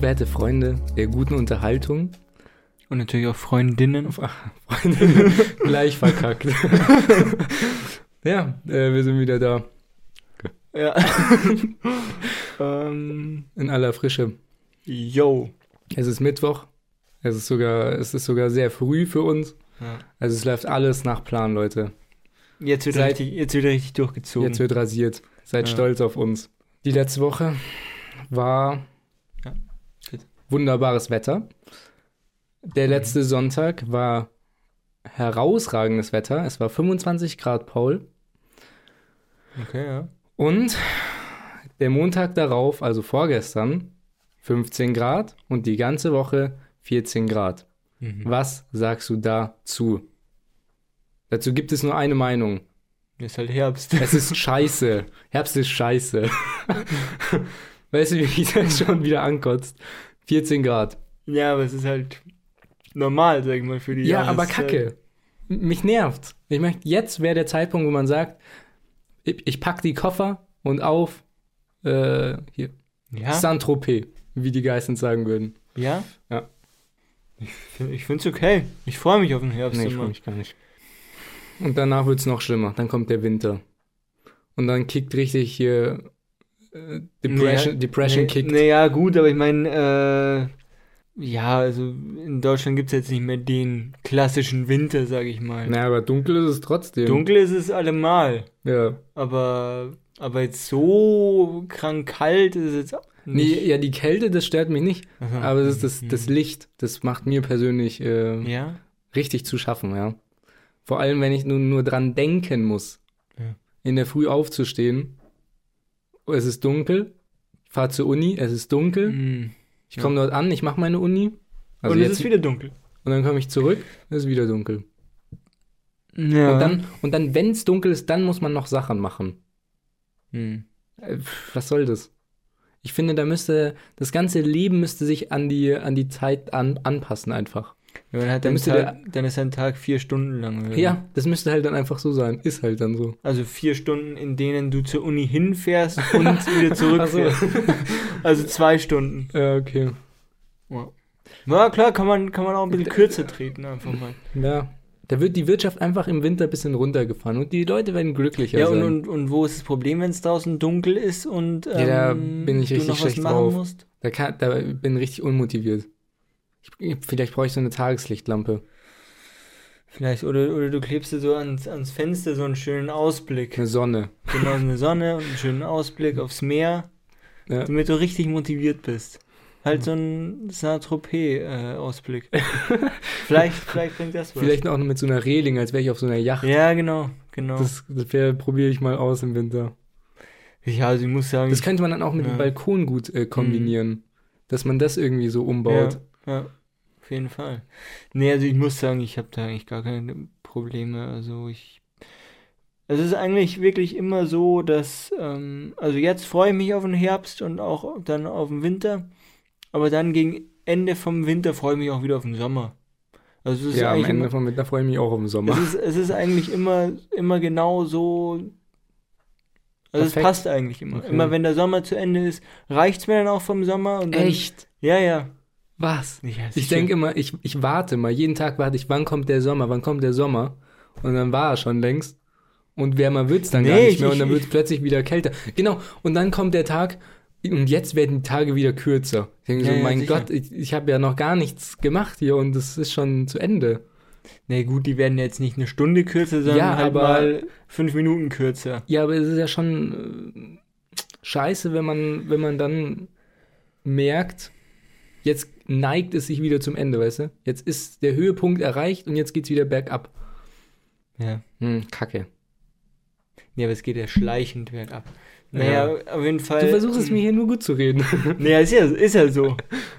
Werte Freunde der guten Unterhaltung. Und natürlich auch Freundinnen. Ach, Freunde, gleich verkackt. ja, äh, wir sind wieder da. Ja. ähm, In aller Frische. yo. Es ist Mittwoch. Es ist sogar, es ist sogar sehr früh für uns. Ja. Also es läuft alles nach Plan, Leute. Jetzt wird, Seit- richtig, jetzt wird richtig durchgezogen. Jetzt wird rasiert. Seid Ja. stolz auf uns. Die letzte Woche war. Wunderbares Wetter. Der Mhm. letzte Sonntag war herausragendes Wetter. Es war 25 Grad, Paul. okay, ja. Und der Montag darauf, also vorgestern, 15 Grad und die ganze Woche 14 Grad. Mhm. Was sagst du dazu? Dazu gibt es nur eine Meinung. Ist halt Herbst. Es ist scheiße. Herbst ist scheiße. weißt du, wie mich das schon wieder ankotzt? 14 Grad. ja, aber es ist halt normal, sag ich mal, für die Ja, aber Jahreszeit. kacke. M- Mich nervt. Ich möchte, jetzt wäre der Zeitpunkt, wo man sagt, ich, ich pack die Koffer und auf äh, hier, Ja, Saint-Tropez, wie die Geistens sagen würden. ja. Ja. Ich, ich find's okay. Ich freue mich auf den Herbst Nee, ich freue mich gar nicht. Und danach wird es noch schlimmer. Dann kommt der Winter. Und dann kickt richtig hier Depression, Nee, Depression nee, kickt. Naja, gut, aber ich meine, äh, ja, also in Deutschland gibt's jetzt nicht mehr den klassischen Winter, sag ich mal. Naja, aber dunkel ist es trotzdem. Dunkel ist es allemal, Ja. aber, aber jetzt so krank kalt ist es jetzt Nee, nicht. ja, die Kälte, das stört mich nicht. Aha. Aber das, das, Mhm. das Licht, das macht mir persönlich äh, Ja? richtig zu schaffen, ja. Vor allem, wenn ich nur, nur dran denken muss, Ja. in der Früh aufzustehen. Es ist dunkel. Ich fahre zur Uni, es ist dunkel. Mhm. Ich komme dort an, ich mache meine Uni. Also Und es jetzt, ist wieder dunkel. und dann komme ich zurück, es ist wieder dunkel. Ja. Und dann, und dann wenn es dunkel ist, dann muss man noch Sachen machen. Mhm. Äh, Was soll das? Ich finde, da müsste, das ganze Leben müsste sich an die, an die Zeit an, anpassen einfach. Ja, dann, hat Da dein müsste Tag, dann ist ein Tag vier Stunden lang. oder? Ja, das müsste halt dann einfach so sein. Ist halt dann so. Also vier Stunden, in denen du zur Uni hinfährst und wieder zurückfährst. Also zwei Stunden. Ja, okay. Ja. Na klar, kann man, kann man auch ein bisschen kürzer treten, einfach mal. Ja. Da wird die Wirtschaft einfach im Winter ein bisschen runtergefahren und die Leute werden glücklicher Ja, und, sein. und, und wo ist das Problem, wenn es draußen dunkel ist und ähm, Ja, da bin ich richtig schlecht machen drauf. musst? da, kann, da bin ich richtig unmotiviert. Ich, vielleicht brauche ich so eine Tageslichtlampe. Vielleicht, oder, oder du klebst dir so ans, ans Fenster so einen schönen Ausblick. Eine Sonne. Genau, eine Sonne und einen schönen Ausblick aufs Meer, Ja. damit du richtig motiviert bist. Halt so ein Saint-Tropez-Ausblick. vielleicht, vielleicht bringt das was. Vielleicht auch noch mit so einer Reling, als wäre ich auf so einer Yacht. Ja, genau, genau. Das, das probiere ich mal aus im Winter. ja, also ich muss sagen, Das könnte man dann auch mit Ja. dem Balkon gut äh, kombinieren. Dass man das irgendwie so umbaut. Ja, ja, auf jeden Fall. Nee, also ich muss sagen, ich habe da eigentlich gar keine Probleme. Also ich. Es ist eigentlich wirklich immer so, dass. Ähm, also jetzt freue ich mich auf den Herbst und auch dann auf den Winter. Aber dann gegen Ende vom Winter freue ich mich auch wieder auf den Sommer. Also es ist Ja, am Ende immer, vom Winter freue ich mich auch auf den Sommer. es ist, es ist eigentlich immer, immer genau so. Also es Perfekt. passt eigentlich immer. Okay. Immer wenn der Sommer zu Ende ist, reicht's mir dann auch vom Sommer dann. Echt? Ja, ja. Was? Ja, Ich denke immer, ich, ich warte mal, jeden Tag warte ich, wann kommt der Sommer, wann kommt der Sommer? Und dann war er schon längst. Und wärmer wird's dann gar Nee, nicht ich- mehr und dann ich- wird's plötzlich wieder kälter. Genau, und dann kommt der Tag und jetzt werden die Tage wieder kürzer. Ich denke Ja, so, mein sicher. Gott, ich, ich habe ja noch gar nichts gemacht hier und es ist schon zu Ende. Nee, gut, die werden jetzt nicht eine Stunde kürzer, sondern Ja, halt aber- mal fünf Minuten kürzer. Ja, aber es ist ja schon äh, scheiße, wenn man, wenn man dann merkt, jetzt neigt es sich wieder zum Ende, weißt du? Jetzt ist der Höhepunkt erreicht und jetzt geht's wieder bergab. Ja. Hm, kacke. Nee, aber es geht ja schleichend bergab. Naja, auf jeden Fall. Du versuchst es mir hier nur gut zu reden. Naja, ist ja, ist ja so.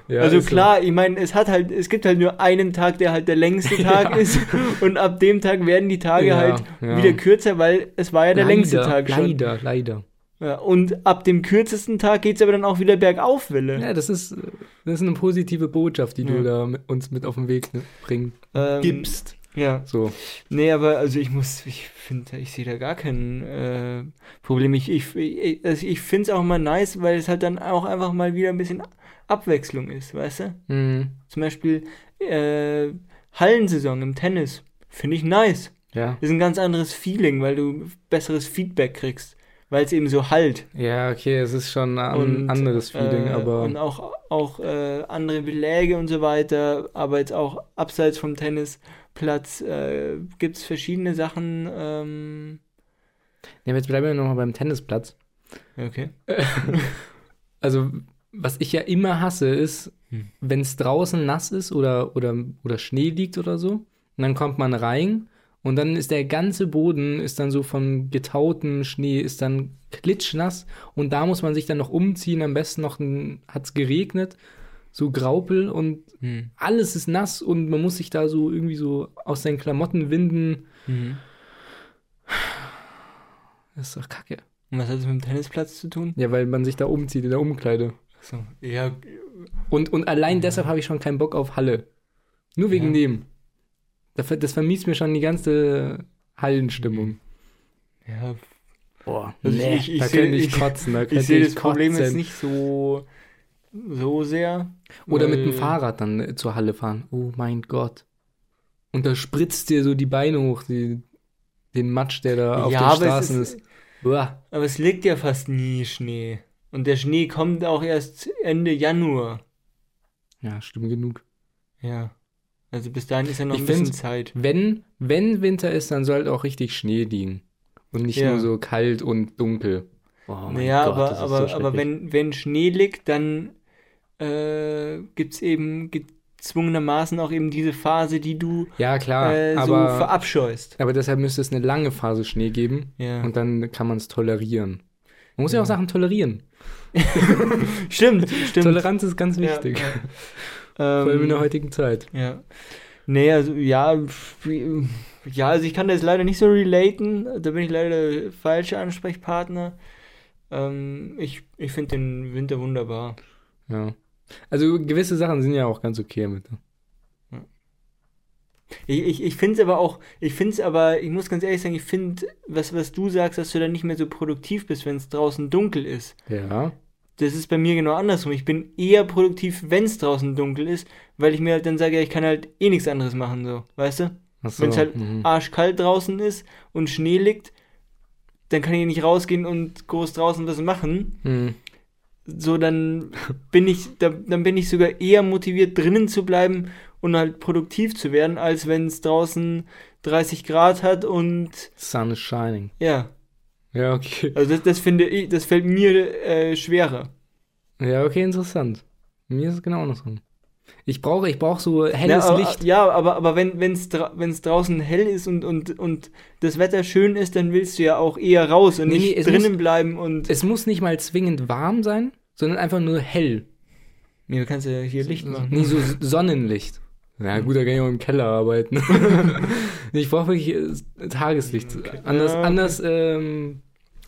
Ja, also ist so. klar, ich meine, es hat halt, es gibt halt nur einen Tag, der halt der längste Tag Ja. ist. Und ab dem Tag werden die Tage Ja, halt ja. wieder kürzer, weil es war ja der leider, längste Tag schon. Leider, leider. Ja, und ab dem kürzesten Tag geht es aber dann auch wieder bergauf, Wille. Ja, das ist, das ist eine positive Botschaft, die Ja. du da mit, uns mit auf den Weg ne, bringen, Ähm, gibst. Ja. So. Nee, aber also ich muss, ich finde, ich sehe da gar kein äh, Problem. Ich, ich, ich, also ich finde es auch mal nice, weil es halt dann auch einfach mal wieder ein bisschen Abwechslung ist, weißt du? Mhm. Zum Beispiel äh, Hallensaison im Tennis. Finde ich nice. Ja. ist ein ganz anderes Feeling, weil du besseres Feedback kriegst, weil es eben so halt. Ja, okay, es ist schon ein Und, anderes Feeling, äh, aber Und auch, auch äh, andere Beläge und so weiter, aber jetzt auch abseits vom Tennisplatz äh, gibt es verschiedene Sachen. Ähm, ja, jetzt bleiben wir nochmal beim Tennisplatz. okay. Also, was ich ja immer hasse, ist, Hm. wenn es draußen nass ist oder, oder, oder Schnee liegt oder so, und dann kommt man rein und dann ist der ganze Boden ist dann so von getauten Schnee, ist dann klitschnass und da muss man sich dann noch umziehen, am besten noch hat es geregnet, so Graupel und Hm. alles ist nass und man muss sich da so irgendwie so aus seinen Klamotten winden. Mhm. Das ist doch kacke. Und was hat das mit dem Tennisplatz zu tun? Ja, weil man sich da umzieht in der Umkleide. So, ja, Und, und allein deshalb habe ich schon keinen Bock auf Halle. Nur wegen Ja. dem. Das, ver- das vermisst mir schon die ganze Hallenstimmung. ja Boah, Also nee, ich- ich da könnte ich ich- kotzen. Da ich sehe ich das Problem jetzt nicht so, so sehr. Oder mit dem Fahrrad dann äh, zur Halle fahren. Oh mein Gott. Und da spritzt dir so die Beine hoch, die, den Matsch, der da auf ja, den aber Straßen es ist. ist, Uah. aber es liegt ja fast nie Schnee. Und der Schnee kommt auch erst Ende Januar. Ja, stimmt genug. Ja. Also bis dahin ist ja noch Ich ein bisschen find- Zeit. Wenn, wenn Winter ist, dann sollte auch richtig Schnee liegen. Und nicht Ja. nur so kalt und dunkel. Oh naja, Gott, aber, aber, so aber wenn, wenn Schnee liegt, dann äh, gibt es eben gezwungenermaßen auch eben diese Phase, die du Ja, klar, äh, so aber, verabscheust. aber deshalb müsste es eine lange Phase Schnee geben Ja. und dann kann man es tolerieren. Man muss ja. Ja. auch Sachen tolerieren. Stimmt, stimmt. Toleranz ist ganz wichtig. ja. Vor allem in der Ähm, heutigen Zeit. Ja. Nee, also ja, ja, also ich kann das leider nicht so relaten. Da bin ich leider der falsche Ansprechpartner. Ähm, ich ich finde den Winter wunderbar. Ja. Also gewisse Sachen sind ja auch ganz okay mit. Ich, ich, ich finde es aber auch, ich finde es aber, ich muss ganz ehrlich sagen, ich finde, was, was du sagst, dass du dann nicht mehr so produktiv bist, wenn es draußen dunkel ist. Ja. Das ist bei mir genau andersrum. Ich bin eher produktiv, wenn es draußen dunkel ist, weil ich mir halt dann sage, ja, ich kann halt eh nichts anderes machen, so, weißt du? Achso, Wenn es halt mhm. arschkalt draußen ist und Schnee liegt, dann kann ich nicht rausgehen und groß draußen was machen. Mhm. So, dann bin ich, da, dann bin ich sogar eher motiviert, drinnen zu bleiben und halt produktiv zu werden, als wenn es draußen 30 Grad hat und Sun is shining. ja. Ja, okay. Also das, das finde ich, das fällt mir äh, schwerer. Ja, okay, interessant. Mir ist es genau andersrum. Ich brauche, ich brauche so Ja, helles aber, Licht. ja, aber, aber wenn es dra draußen hell ist und, und, und das Wetter schön ist, dann willst du ja auch eher raus und Nee, nicht nee, drinnen muss- bleiben und. Es muss nicht mal zwingend warm sein, sondern einfach nur hell. Nee, du kannst ja hier Licht machen. Nee, so Sonnenlicht. Ja, gut, da kann ich auch im Keller arbeiten. Ich brauche wirklich äh, Tageslicht. Okay. Anders, Ja, okay. anders, ähm,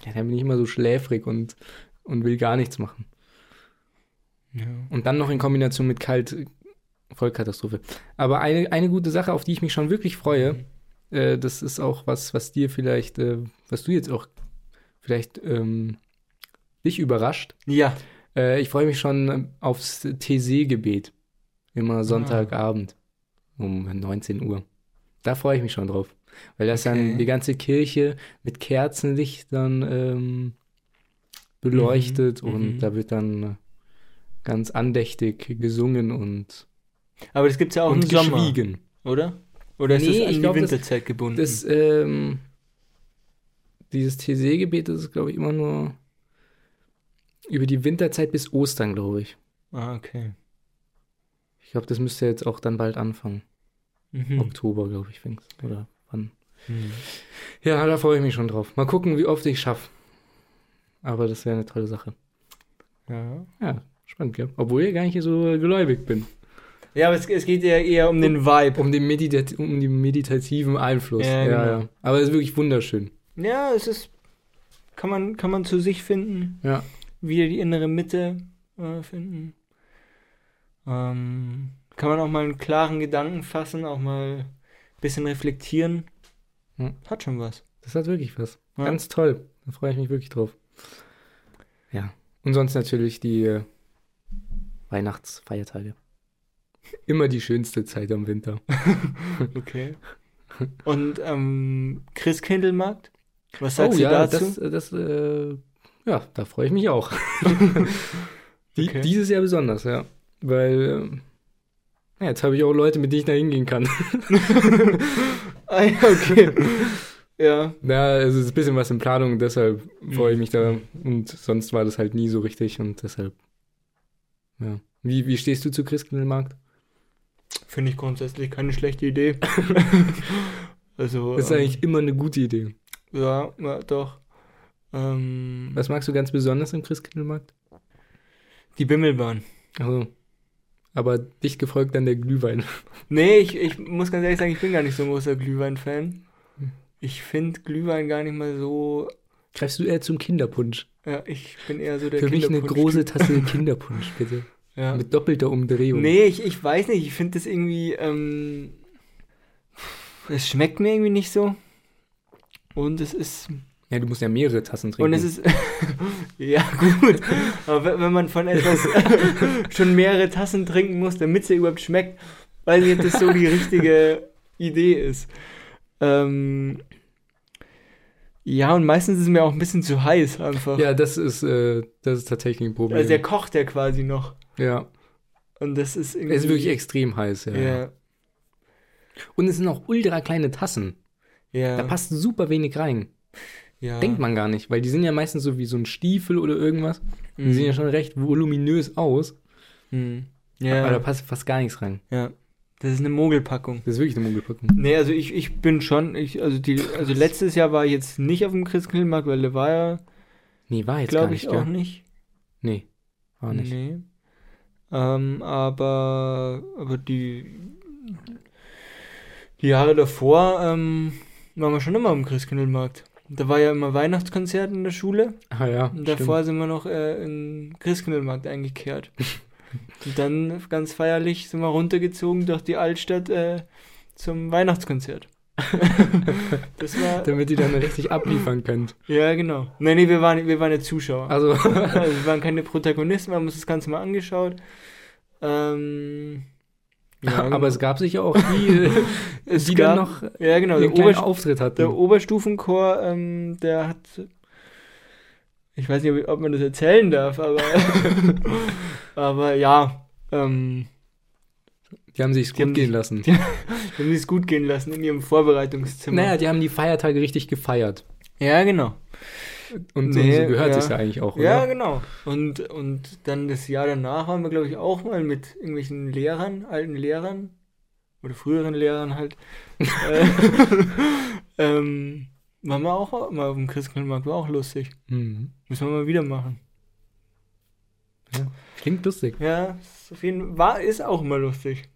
ja, dann bin ich immer so schläfrig und, und will gar nichts machen. Ja. Und dann noch in Kombination mit kalt, Vollkatastrophe. Aber eine, eine gute Sache, auf die ich mich schon wirklich freue, äh, das ist auch was, was dir vielleicht, äh, was du jetzt auch vielleicht ähm, dich überrascht. ja. Äh, ich freue mich schon aufs TC-Gebet. Immer Sonntagabend um 19 Uhr. Da freue ich mich schon drauf. Weil das Okay. dann die ganze Kirche mit Kerzenlichtern ähm, beleuchtet Mhm, und mhm. da wird dann ganz andächtig gesungen und, Aber das gibt's ja auch im Sommer, geschwiegen. oder? Oder ist Nee, das an die glaub, das- Winterzeit gebunden? Das, ähm, dieses TC-Gebet das ist, glaube ich, immer nur über die Winterzeit bis Ostern, glaube ich. ah, okay. Ich glaube, das müsste jetzt auch dann bald anfangen. Mhm. Oktober, glaube ich, fängt's. Oder wann? Mhm. Ja, da freue ich mich schon drauf. Mal gucken, wie oft ich schaffe. Aber das wäre eine tolle Sache. Ja. Ja, spannend, gell? Obwohl ich gar nicht so gläubig bin. Ja, aber es, es geht ja eher um den Vibe. Um den, Meditat um den meditativen Einfluss. Ja, genau. Aber es ist wirklich wunderschön. Ja, es ist. Kann man, kann man zu sich finden. Ja. Wieder die innere Mitte äh, finden. Ähm, kann man auch mal einen klaren Gedanken fassen, auch mal ein bisschen reflektieren. Hm. Hat schon was. Das hat wirklich was. Ja. Ganz toll. Da freue ich mich wirklich drauf. Ja. Und sonst natürlich die äh, Weihnachtsfeiertage. Immer die schönste Zeit am Winter. Okay. Und ähm, Christkindlmarkt? Was sagst oh du ja, dazu? das, das äh, ja, da freue ich mich auch. Die, Okay. Dieses Jahr besonders, ja. Weil ja, jetzt habe ich auch Leute, mit denen ich da hingehen kann. ah, ja, okay. ja. Ja, es ist ein bisschen was in Planung, deshalb freue ich mich da. Mhm. Und sonst war das halt nie so richtig und deshalb. Ja. Wie, wie stehst du zu Christkindlmarkt? Finde ich grundsätzlich keine schlechte Idee. also. Das ist ähm, eigentlich immer eine gute Idee. Ja, ja, doch. Ähm, Was magst du ganz besonders im Christkindlmarkt? die Bimmelbahn. Also, aber dicht gefolgt dann der Glühwein. Nee, ich, ich muss ganz ehrlich sagen, ich bin gar nicht so ein großer Glühwein-Fan. Hm. Ich finde Glühwein gar nicht mal so. Greifst du eher zum Kinderpunsch? Ja, ich bin eher so der Für mich eine große Tasse Kinderpunsch, bitte. Ja. Mit doppelter Umdrehung. Nee, ich, ich weiß nicht, ich finde das irgendwie. Ähm, es schmeckt mir irgendwie nicht so. Und es ist. Ja, du musst ja mehrere Tassen trinken. Und es ist. ja, gut. Aber wenn- man von etwas schon mehrere Tassen trinken muss, damit es ja überhaupt schmeckt, weiß ich, ob das so die richtige Idee ist. Ähm, ja, und meistens ist es mir auch ein bisschen zu heiß einfach. Ja, das ist, äh, das ist tatsächlich ein Problem. also der kocht ja quasi noch. ja, Und das ist irgendwie. es ist wirklich extrem heiß, ja. Ja, Und es sind auch ultra kleine Tassen. ja. Da passt super wenig rein. Ja. Denkt man gar nicht, weil die sind ja meistens so wie so ein Stiefel oder irgendwas. Die Mhm. sehen ja schon recht voluminös aus, Mhm. aber Ja, da passt fast gar nichts rein. ja. Das ist eine Mogelpackung. Das ist wirklich eine Mogelpackung. Nee, also ich, ich bin schon, ich, also die, also letztes Jahr war ich jetzt nicht auf dem Christkindlmarkt, weil der war ja, Nee, war jetzt gar glaube nicht, ich, gell? auch nicht. Nee, war nicht. Nee. Ähm, aber, aber die, die Jahre davor ähm, waren wir schon immer am Christkindlmarkt. Da war ja immer Weihnachtskonzert in der Schule. Ah ja, Und stimmt. davor sind wir noch äh, in Christkindlmarkt eingekehrt. Und dann ganz feierlich sind wir runtergezogen durch die Altstadt äh, zum Weihnachtskonzert. das war. Damit ihr dann richtig abliefern könnt. Ja, genau. Nee, nee, wir waren, wir waren ja Zuschauer. Also, Also wir waren keine Protagonisten, wir haben uns das Ganze mal angeschaut. Ähm, ja, aber es gab sicher auch die, äh, es die gab, dann noch ja, genau, der, einen kleinen Auftritt hatten. der Oberstufenchor, ähm, der hat, ich weiß nicht, ob, ob man das erzählen darf, aber, aber ja, ähm, Die haben sich Die haben gut gehen sich- lassen. die- die haben es gut gehen lassen in ihrem Vorbereitungszimmer. Naja, die haben die Feiertage richtig gefeiert. Ja, genau. Und so, Nee, so gehört ja. es ja eigentlich auch, oder? Ja, genau. Und, und dann das Jahr danach waren wir, glaube ich, auch mal mit irgendwelchen Lehrern, alten Lehrern oder früheren Lehrern halt. äh, ähm, waren wir auch mal auf dem Christkindlmarkt, war auch lustig. Mhm. Müssen wir mal wieder machen. Klingt lustig. Ja, ist auf jeden war, ist auch immer lustig.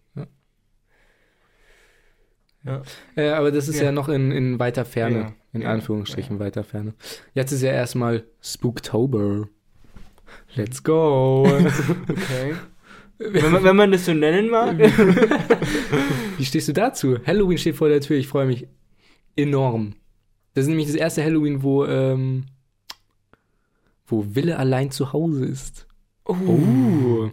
Äh, aber das ist ja, Ja. noch in, in weiter Ferne. In. Anführungsstrichen weiter Ferne. Jetzt ist ja erstmal Spooktober. Let's go. Okay. wenn, man, wenn man das so nennen mag. Wie stehst du dazu? Halloween steht vor der Tür. Ich freue mich enorm. Das ist nämlich das erste Halloween, wo, ähm, wo Wille allein zu Hause ist. Oh.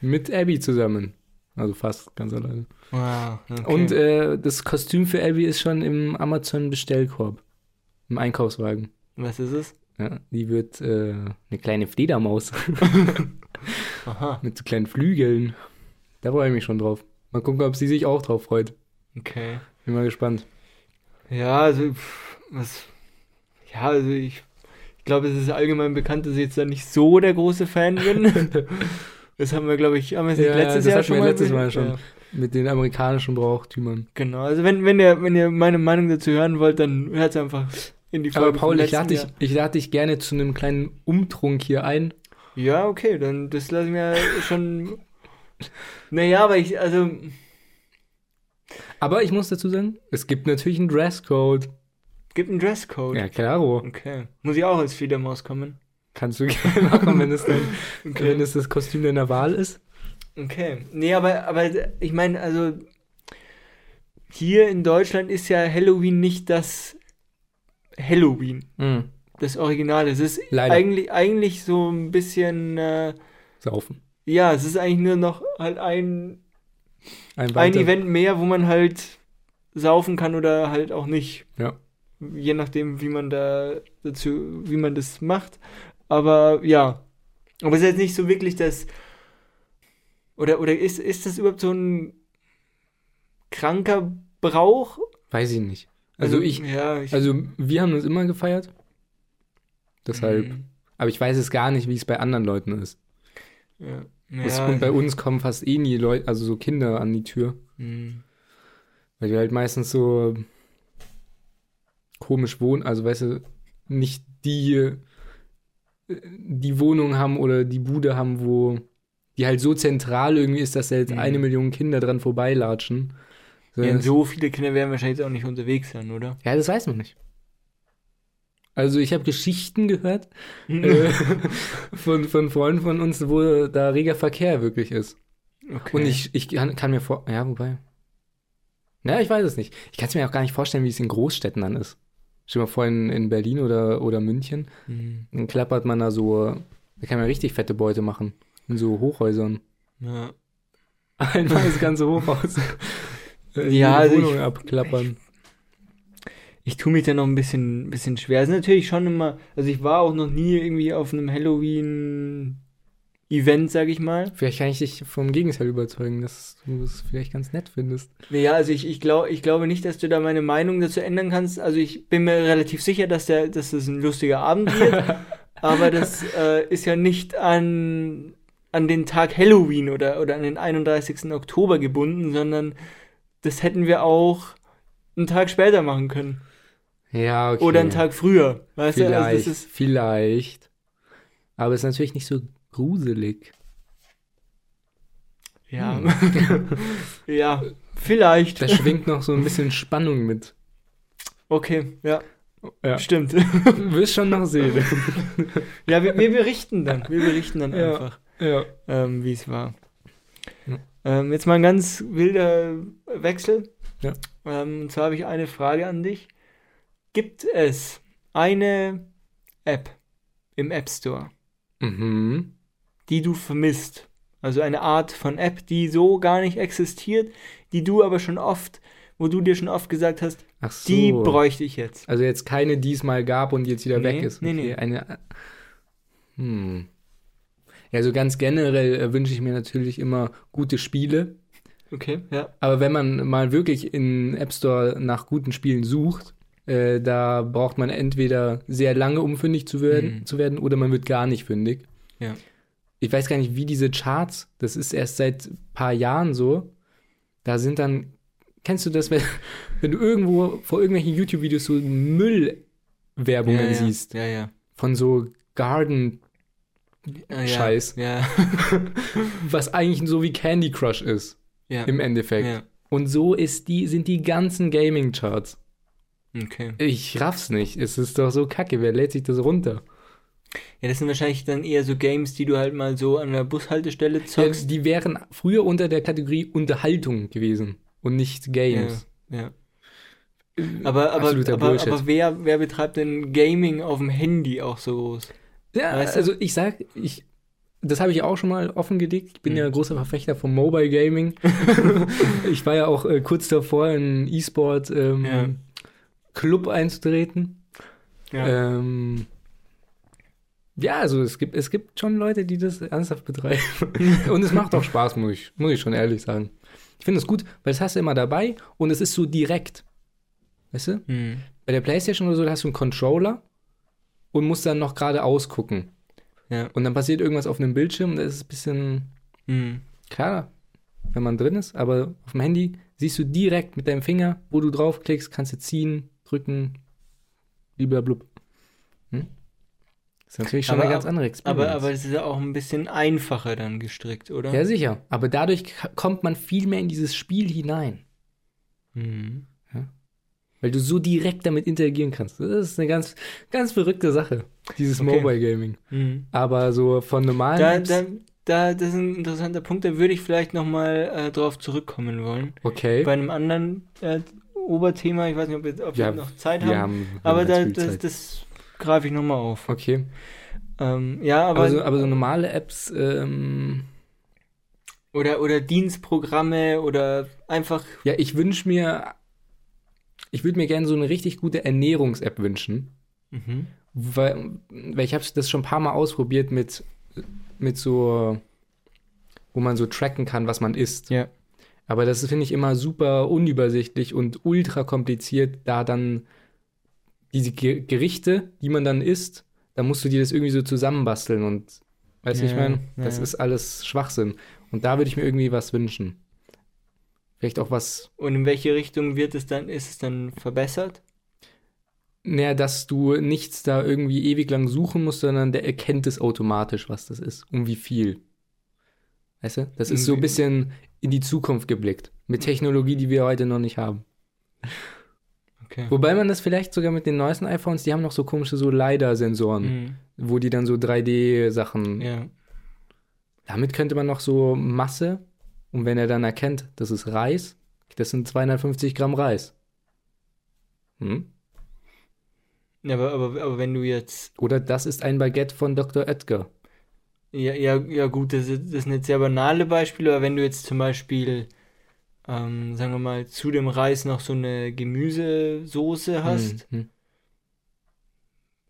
Mit Abby zusammen. Also fast ganz alleine. Wow, okay. Und äh, das Kostüm für Abby ist schon im Amazon-Bestellkorb. Im Einkaufswagen. was ist es? Ja, die wird äh, eine kleine Fledermaus Aha, mit so kleinen Flügeln. Da freue ich mich schon drauf. Mal gucken, ob sie sich auch drauf freut. okay. Bin mal gespannt. Ja, also, pff, was. Ja, also ich, ich glaube, es ist allgemein bekannt, dass ich jetzt da nicht so der große Fan bin. das haben wir, glaube ich, haben wir es Ja, letztes das Jahr schon wir mal letztes Mal schon. Ja, Mit den amerikanischen Brauchtümern. genau, also wenn, wenn ihr, wenn ihr meine Meinung dazu hören wollt, dann hört einfach in die Folge Aber Paul, ich lade, dich, ich lade dich gerne zu einem kleinen Umtrunk hier ein. Ja, okay, dann das lassen wir schon. Naja, aber ich, also. Aber ich muss dazu sagen, es gibt natürlich einen Dresscode. Gibt einen Dresscode. Ja, klaro. Okay. Muss ich auch als Fledermaus kommen? Kannst du gerne machen, wenn es, dann, Okay. wenn es das Kostüm deiner Wahl ist. Okay. Nee, aber, aber ich meine, also hier in Deutschland ist ja Halloween nicht das Halloween, das Original. Es ist Leider. eigentlich, eigentlich so ein bisschen, äh, Saufen. ja, es ist eigentlich nur noch halt ein, Ein, ein Event mehr, wo man halt saufen kann oder halt auch nicht. Ja. Je nachdem, wie man da dazu, wie man das macht. Aber ja. Aber es ist jetzt nicht so wirklich das. Oder, oder ist, ist das überhaupt so ein kranker Brauch? Weiß ich nicht. Also, ich, Ja, ich. also wir haben das immer gefeiert. Deshalb. Mhm. Aber ich weiß es gar nicht, wie es bei anderen Leuten ist. Ja. Ja. Und bei uns kommen fast eh nie Leute, also so Kinder an die Tür. Mhm. Weil die halt meistens so komisch wohnen, also weißt du, nicht die, äh, die Wohnung haben oder die Bude haben, wo die halt so zentral irgendwie ist, dass da jetzt Mhm. eine Million Kinder dran vorbeilatschen. So, Ja, so viele Kinder werden wahrscheinlich auch nicht unterwegs sein, oder? ja, das weiß man nicht. Also ich habe Geschichten gehört äh, von, von Freunden von uns, wo da reger Verkehr wirklich ist. Okay. Und ich, ich kann, kann mir vor. Ja, wobei. Ja, ich weiß es nicht. Ich kann es mir auch gar nicht vorstellen, wie es in Großstädten dann ist. Stell dir mal vor, in, in Berlin oder, oder München, Mhm. dann klappert man da so. Da kann man richtig fette Beute machen. In so Hochhäusern. Ja. Einmal das ganze Hochhaus. Ja, also die ich- Wohnung abklappern. Ich tue mich da noch ein bisschen, bisschen schwer. Es ist natürlich schon immer, also ich war auch noch nie irgendwie auf einem Halloween-Event, sag ich mal. Vielleicht kann ich dich vom Gegenteil überzeugen, dass du es vielleicht ganz nett findest. Ja, also ich, ich, glaub, ich glaube nicht, dass du da meine Meinung dazu ändern kannst. Also ich bin mir relativ sicher, dass, der, dass das ein lustiger Abend wird. aber das äh, ist ja nicht an, an den Tag Halloween oder, oder an den 31. Oktober gebunden, sondern das hätten wir auch einen Tag später machen können. Ja, okay. Oder einen Tag früher. Weißt Vielleicht, du? Also das ist, vielleicht. Aber es ist natürlich nicht so gruselig. ja. Hm. ja, vielleicht. Da schwingt noch so ein bisschen Spannung mit. Okay, ja, Ja. stimmt. Du wirst schon noch sehen. ja, wir, wir berichten dann. Wir berichten dann Ja. einfach. ja. ähm, wie es war. Ähm, jetzt mal ein ganz wilder Wechsel. Ja. Ähm, und zwar habe ich eine Frage an dich. Gibt es eine App im App Store, Mhm. die du vermisst? Also eine Art von App, die so gar nicht existiert, die du aber schon oft, wo du dir schon oft gesagt hast, so. die bräuchte ich jetzt. also jetzt keine, die es mal gab und jetzt wieder Nee, weg ist. nee, nee. Eine, hm. Ja, so ganz generell äh, wünsche ich mir natürlich immer gute Spiele. Okay, ja. Aber wenn man mal wirklich in App Store nach guten Spielen sucht, äh, da braucht man entweder sehr lange, um fündig zu werden, Mhm. zu werden, oder man wird gar nicht fündig. Ja. Ich weiß gar nicht, wie diese Charts, das ist erst seit ein paar Jahren so. Da sind dann, kennst du das, wenn, wenn du irgendwo vor irgendwelchen YouTube-Videos so Müllwerbungen ja, ja. siehst Ja, ja. von so Garden, ja. Scheiß. Ja. was eigentlich so wie Candy Crush ist, ja. im Endeffekt. ja. Und so ist die, sind die ganzen Gaming-Charts. Okay. Ich raff's nicht. Es ist doch so kacke. Wer lädt sich das runter? Ja, das sind wahrscheinlich dann eher so Games, die du halt mal so an der Bushaltestelle Ja, zockst. die wären früher unter der Kategorie Unterhaltung gewesen und nicht Games. Ja. Aber, aber, Absoluter aber, Bullshit. aber wer, wer betreibt denn Gaming auf dem Handy auch so groß? Ja, Weißt du? also ich sag, ich, das habe ich auch schon mal offengelegt. Ich bin Hm. ja großer Verfechter vom Mobile Gaming. ich war ja auch äh, kurz davor, in einen E-Sport ähm, Ja. Club einzutreten. Ja. Ähm, ja, also es gibt, es gibt schon Leute, die das ernsthaft betreiben. und es macht auch Spaß, muss ich, muss ich schon ehrlich sagen. Ich finde es gut, weil das hast du immer dabei und es ist so direkt. Weißt du? Hm. Bei der Playstation oder so, da hast du einen Controller und musst dann noch geradeaus gucken. Ja. Und dann passiert irgendwas auf einem Bildschirm und da ist es ein bisschen Hm. klarer, wenn man drin ist. Aber auf dem Handy siehst du direkt mit deinem Finger, wo du draufklickst, kannst du ziehen, drücken, blub. Hm? Das ist natürlich schon Aber- eine ganz andere Experience. Aber, aber es ist ja auch ein bisschen einfacher dann gestrickt, oder? ja, sicher. Aber dadurch kommt man viel mehr in dieses Spiel hinein. Hm. Weil du so direkt damit interagieren kannst. Das ist eine ganz, ganz verrückte Sache, dieses Okay. Mobile Gaming. Hm. Aber so von normalen Da, Apps, da, da, das ist ein interessanter Punkt, da würde ich vielleicht nochmal äh, drauf zurückkommen wollen. okay. Bei einem anderen äh, Oberthema, ich weiß nicht, ob wir, ob wir Ja, noch Zeit wir haben, haben, wir aber da, das, das greife ich nochmal auf. Okay. Ähm, ja, aber, Aber, so, aber so normale Apps, ähm, Oder, oder Dienstprogramme oder einfach. Ja, ich wünsche mir, ich würde mir gerne so eine richtig gute Ernährungs-App wünschen. Mhm. Weil, weil ich habe das schon ein paar Mal ausprobiert mit, mit so, wo man so tracken kann, was man isst. Ja. Aber das finde ich immer super unübersichtlich und ultra kompliziert, da dann diese Ge Gerichte, die man dann isst, da musst du dir das irgendwie so zusammenbasteln und weißt du, Ja, ich meine, ja, das ja. ist alles Schwachsinn. Und da würde ich mir irgendwie was wünschen. Vielleicht auch was, Und in welche Richtung wird es dann, ist es dann verbessert? naja, dass du nichts da irgendwie ewig lang suchen musst, sondern der erkennt es automatisch, was das ist und wie viel. Weißt du? Das ist so ein bisschen in die Zukunft geblickt. Mit Technologie, die wir heute noch nicht haben. Okay. Wobei man das vielleicht sogar mit den neuesten iPhones, die haben noch so komische so LiDAR-Sensoren, Mhm. wo die dann so 3D-Sachen. Ja. Damit könnte man noch so Masse, und wenn er dann erkennt, das ist Reis, das sind 250 Gramm Reis. Hm? Ja, aber, aber, aber wenn du jetzt. Oder das ist ein Baguette von Dr. Oetker. Ja, ja, ja gut, das, ist- das sind jetzt sehr banale Beispiele, aber wenn du jetzt zum Beispiel, ähm, sagen wir mal, zu dem Reis noch so eine Gemüsesoße hast, Hm, hm.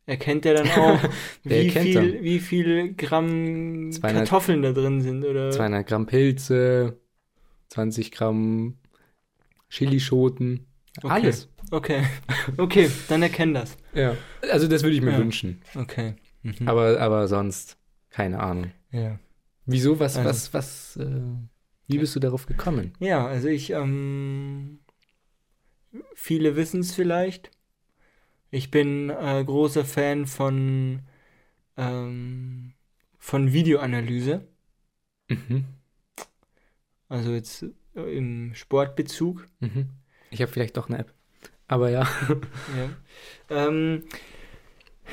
Erkennt er dann auch, wie viel, dann. wie viel Gramm 200 Kartoffeln da drin sind, oder? 200 Gramm Pilze, 20 Gramm Chilischoten, Okay. alles. Okay, okay, dann erkenn das. Ja. Also das würde ich mir Ja. wünschen. Okay. Mhm. Aber, aber sonst, keine Ahnung. ja. Wieso, was, Also- was, was, äh, wie bist du darauf gekommen? Ja, also ich, ähm, viele wissen es vielleicht. Ich bin äh, großer Fan von, ähm, von Videoanalyse. Mhm. Also jetzt äh, im Sportbezug. Mhm. Ich habe vielleicht doch eine App. Aber ja. Ja, ähm,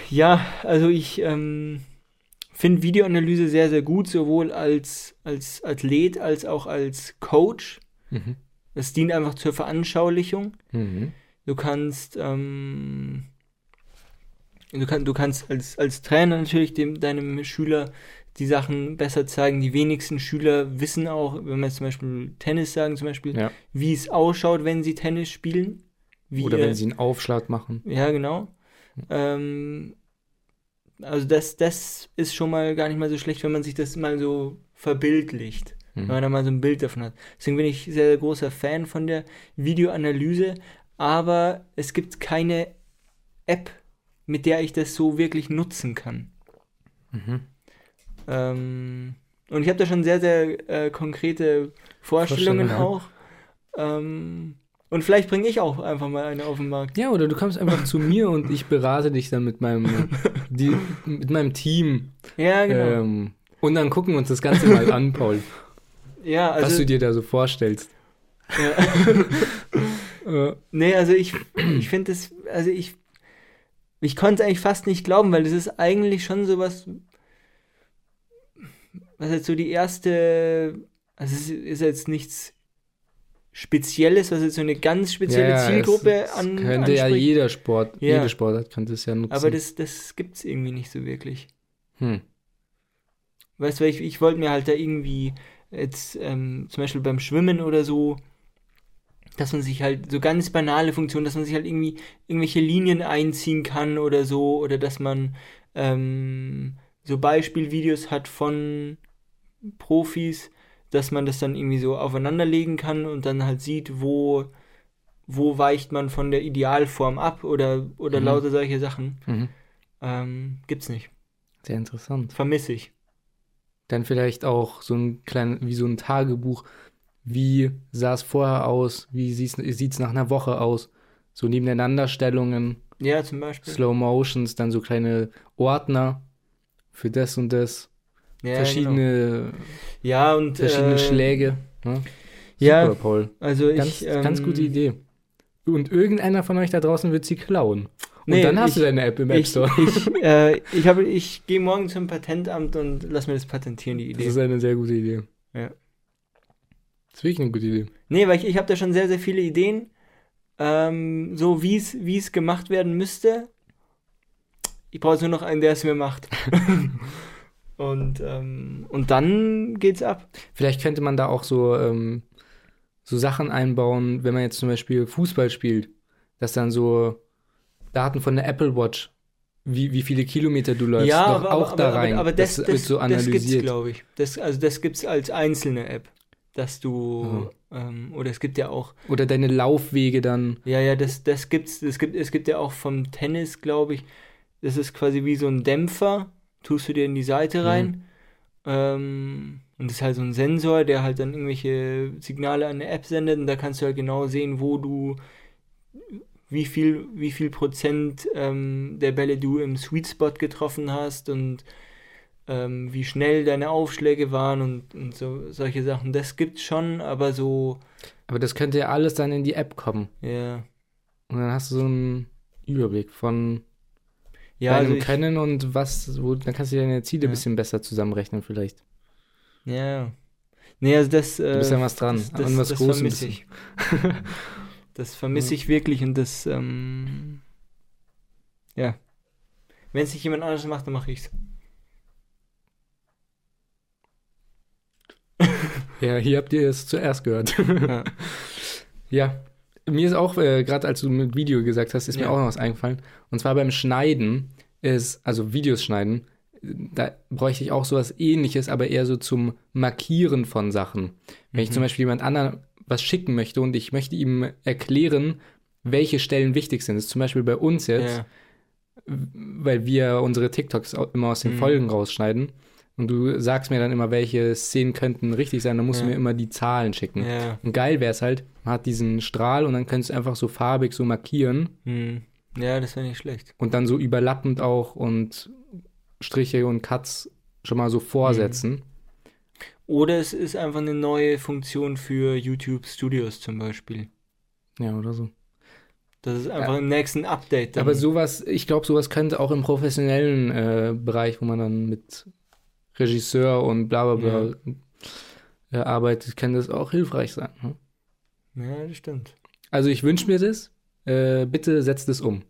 ja also ich ähm, finde Videoanalyse sehr, sehr gut, sowohl als, als Athlet als auch als Coach. Mhm. Es dient einfach zur Veranschaulichung. Mhm. Du kannst, ähm, du, kann, du kannst als, als Trainer natürlich dem, deinem Schüler die Sachen besser zeigen. Die wenigsten Schüler wissen auch, wenn wir zum Beispiel Tennis sagen, zum Beispiel, Ja. wie es ausschaut, wenn sie Tennis spielen. Wie Oder wenn sie einen Aufschlag machen. ja, genau. Ähm, also das, das ist schon mal gar nicht mal so schlecht, wenn man sich das mal so verbildlicht. Wenn man Mhm. da mal so ein Bild davon hat. Deswegen bin ich sehr, sehr großer Fan von der Videoanalyse, aber es gibt keine App, mit der ich das so wirklich nutzen kann. Mhm. Ähm, und ich habe da schon sehr, sehr äh, konkrete Vorstellungen auch. Ähm, und vielleicht bringe ich auch einfach mal eine auf den Markt. Ja, oder du kommst einfach zu mir und ich berate dich dann mit meinem, die, mit meinem Team. Ja, genau. Ähm, und dann gucken wir uns das Ganze mal an, Paul, ja, was also, du dir da so vorstellst. ja. Äh, Nee, also ich, ich finde das, also ich, ich konnte es eigentlich fast nicht glauben, weil das ist eigentlich schon sowas, was jetzt so die erste, also es ist jetzt nichts Spezielles, was jetzt so eine ganz spezielle ja, Zielgruppe es, es an, könnte ja anspricht. jeder Sport, Ja. jede Sportart könnte es ja nutzen. Aber das, das gibt's irgendwie nicht so wirklich. hm. Weißt du, ich, ich wollte mir halt da irgendwie jetzt ähm, zum Beispiel beim Schwimmen oder so, dass man sich halt so ganz banale Funktionen, dass man sich halt irgendwie irgendwelche Linien einziehen kann oder so, oder dass man ähm, so Beispielvideos hat von Profis, dass man das dann irgendwie so aufeinanderlegen kann und dann halt sieht, wo, wo weicht man von der Idealform ab oder, oder Mhm. lauter solche Sachen. Mhm. Ähm, gibt's nicht. Sehr interessant. Vermisse ich. Dann vielleicht auch so ein kleines, wie so ein Tagebuch. Wie sah es vorher aus? Wie sieht es nach einer Woche aus? So Nebeneinanderstellungen, Ja, zum Beispiel. Slow Motions, dann so kleine Ordner für das und das. Ja, genau. verschiedene Ja, und verschiedene äh, Schläge. Ne? Ja, Super, Paul. also Ganz, ich. Ähm, ganz gute Idee. Und irgendeiner von euch da draußen wird sie klauen. Und Nee, dann hast ich- du deine App im App Ich, Store. ich, äh, ich, ich gehe morgen zum Patentamt und lass mir das patentieren, die Das Idee. ist eine sehr gute Idee. Ja. Das ist wirklich eine gute Idee. Nee, weil ich, ich habe da schon sehr, sehr viele Ideen. Ähm, so wie es wie es gemacht werden müsste. Ich brauche jetzt nur noch einen, der es mir macht. Und, ähm, und dann geht's ab. Vielleicht könnte man da auch so, ähm, so Sachen einbauen, wenn man jetzt zum Beispiel Fußball spielt, dass dann so Daten von der Apple Watch, wie, wie viele Kilometer du läufst, ja, doch aber, auch aber, da aber, rein. aber, das, das, wird so das gibt's, glaube ich. Das, also das gibt's als einzelne App, dass du, ähm, oder es gibt ja auch, Oder deine Laufwege dann. ja, ja, das, das gibt's, es gibt, es gibt ja auch vom Tennis, glaube ich, das ist quasi wie so ein Dämpfer, tust du dir in die Seite rein, ähm, und das ist halt so ein Sensor, der halt dann irgendwelche Signale an eine App sendet, und da kannst du halt genau sehen, wo du, wie viel, wie viel Prozent ähm, der Bälle du im Sweet Spot getroffen hast und ähm, wie schnell deine Aufschläge waren und, und so solche Sachen. Das gibt's schon, aber so, Aber das könnte ja alles dann in die App kommen. ja. Und dann hast du so einen Überblick von Ja, deinem also ich, Können und was, wo, dann kannst du deine Ziele Ja. ein bisschen besser zusammenrechnen vielleicht. ja. Nee, also das, äh, Du bist ja was dran. das, das, An was das Großem vermisse ich. Das vermisse ich wirklich und das, ähm, ja. Wenn es nicht jemand anderes macht, dann mache ich's. Ja, hier habt ihr es zuerst gehört. Ja. ja. Mir ist auch, äh, gerade als du mit Video gesagt hast, ist mir Ja. auch noch was eingefallen. Und zwar beim Schneiden ist, also Videos schneiden, da bräuchte ich auch sowas ähnliches, aber eher so zum Markieren von Sachen. Wenn ich Mhm. zum Beispiel jemand anderen was schicken möchte und ich möchte ihm erklären, welche Stellen wichtig sind. Das ist zum Beispiel bei uns jetzt, Ja. weil wir unsere TikToks immer aus den Mhm. Folgen rausschneiden. Und du sagst mir dann immer, welche Szenen könnten richtig sein, dann musst du Ja. mir immer die Zahlen schicken. Ja. Und geil wäre es halt, man hat diesen Strahl und dann könntest du einfach so farbig so markieren Hm. Ja, das wäre nicht schlecht. und dann so überlappend auch und Striche und Cuts schon mal so vorsetzen. Oder es ist einfach eine neue Funktion für YouTube Studios zum Beispiel. Ja, oder so. Das ist einfach im nächsten Update. Dann. Aber sowas, ich glaube, sowas könnte auch im professionellen äh, Bereich, wo man dann mit Regisseur und bla bla bla äh, arbeitet, kann das auch hilfreich sein. Ne? Ja, das stimmt. Also ich wünsche mir das. Äh, bitte setzt es um.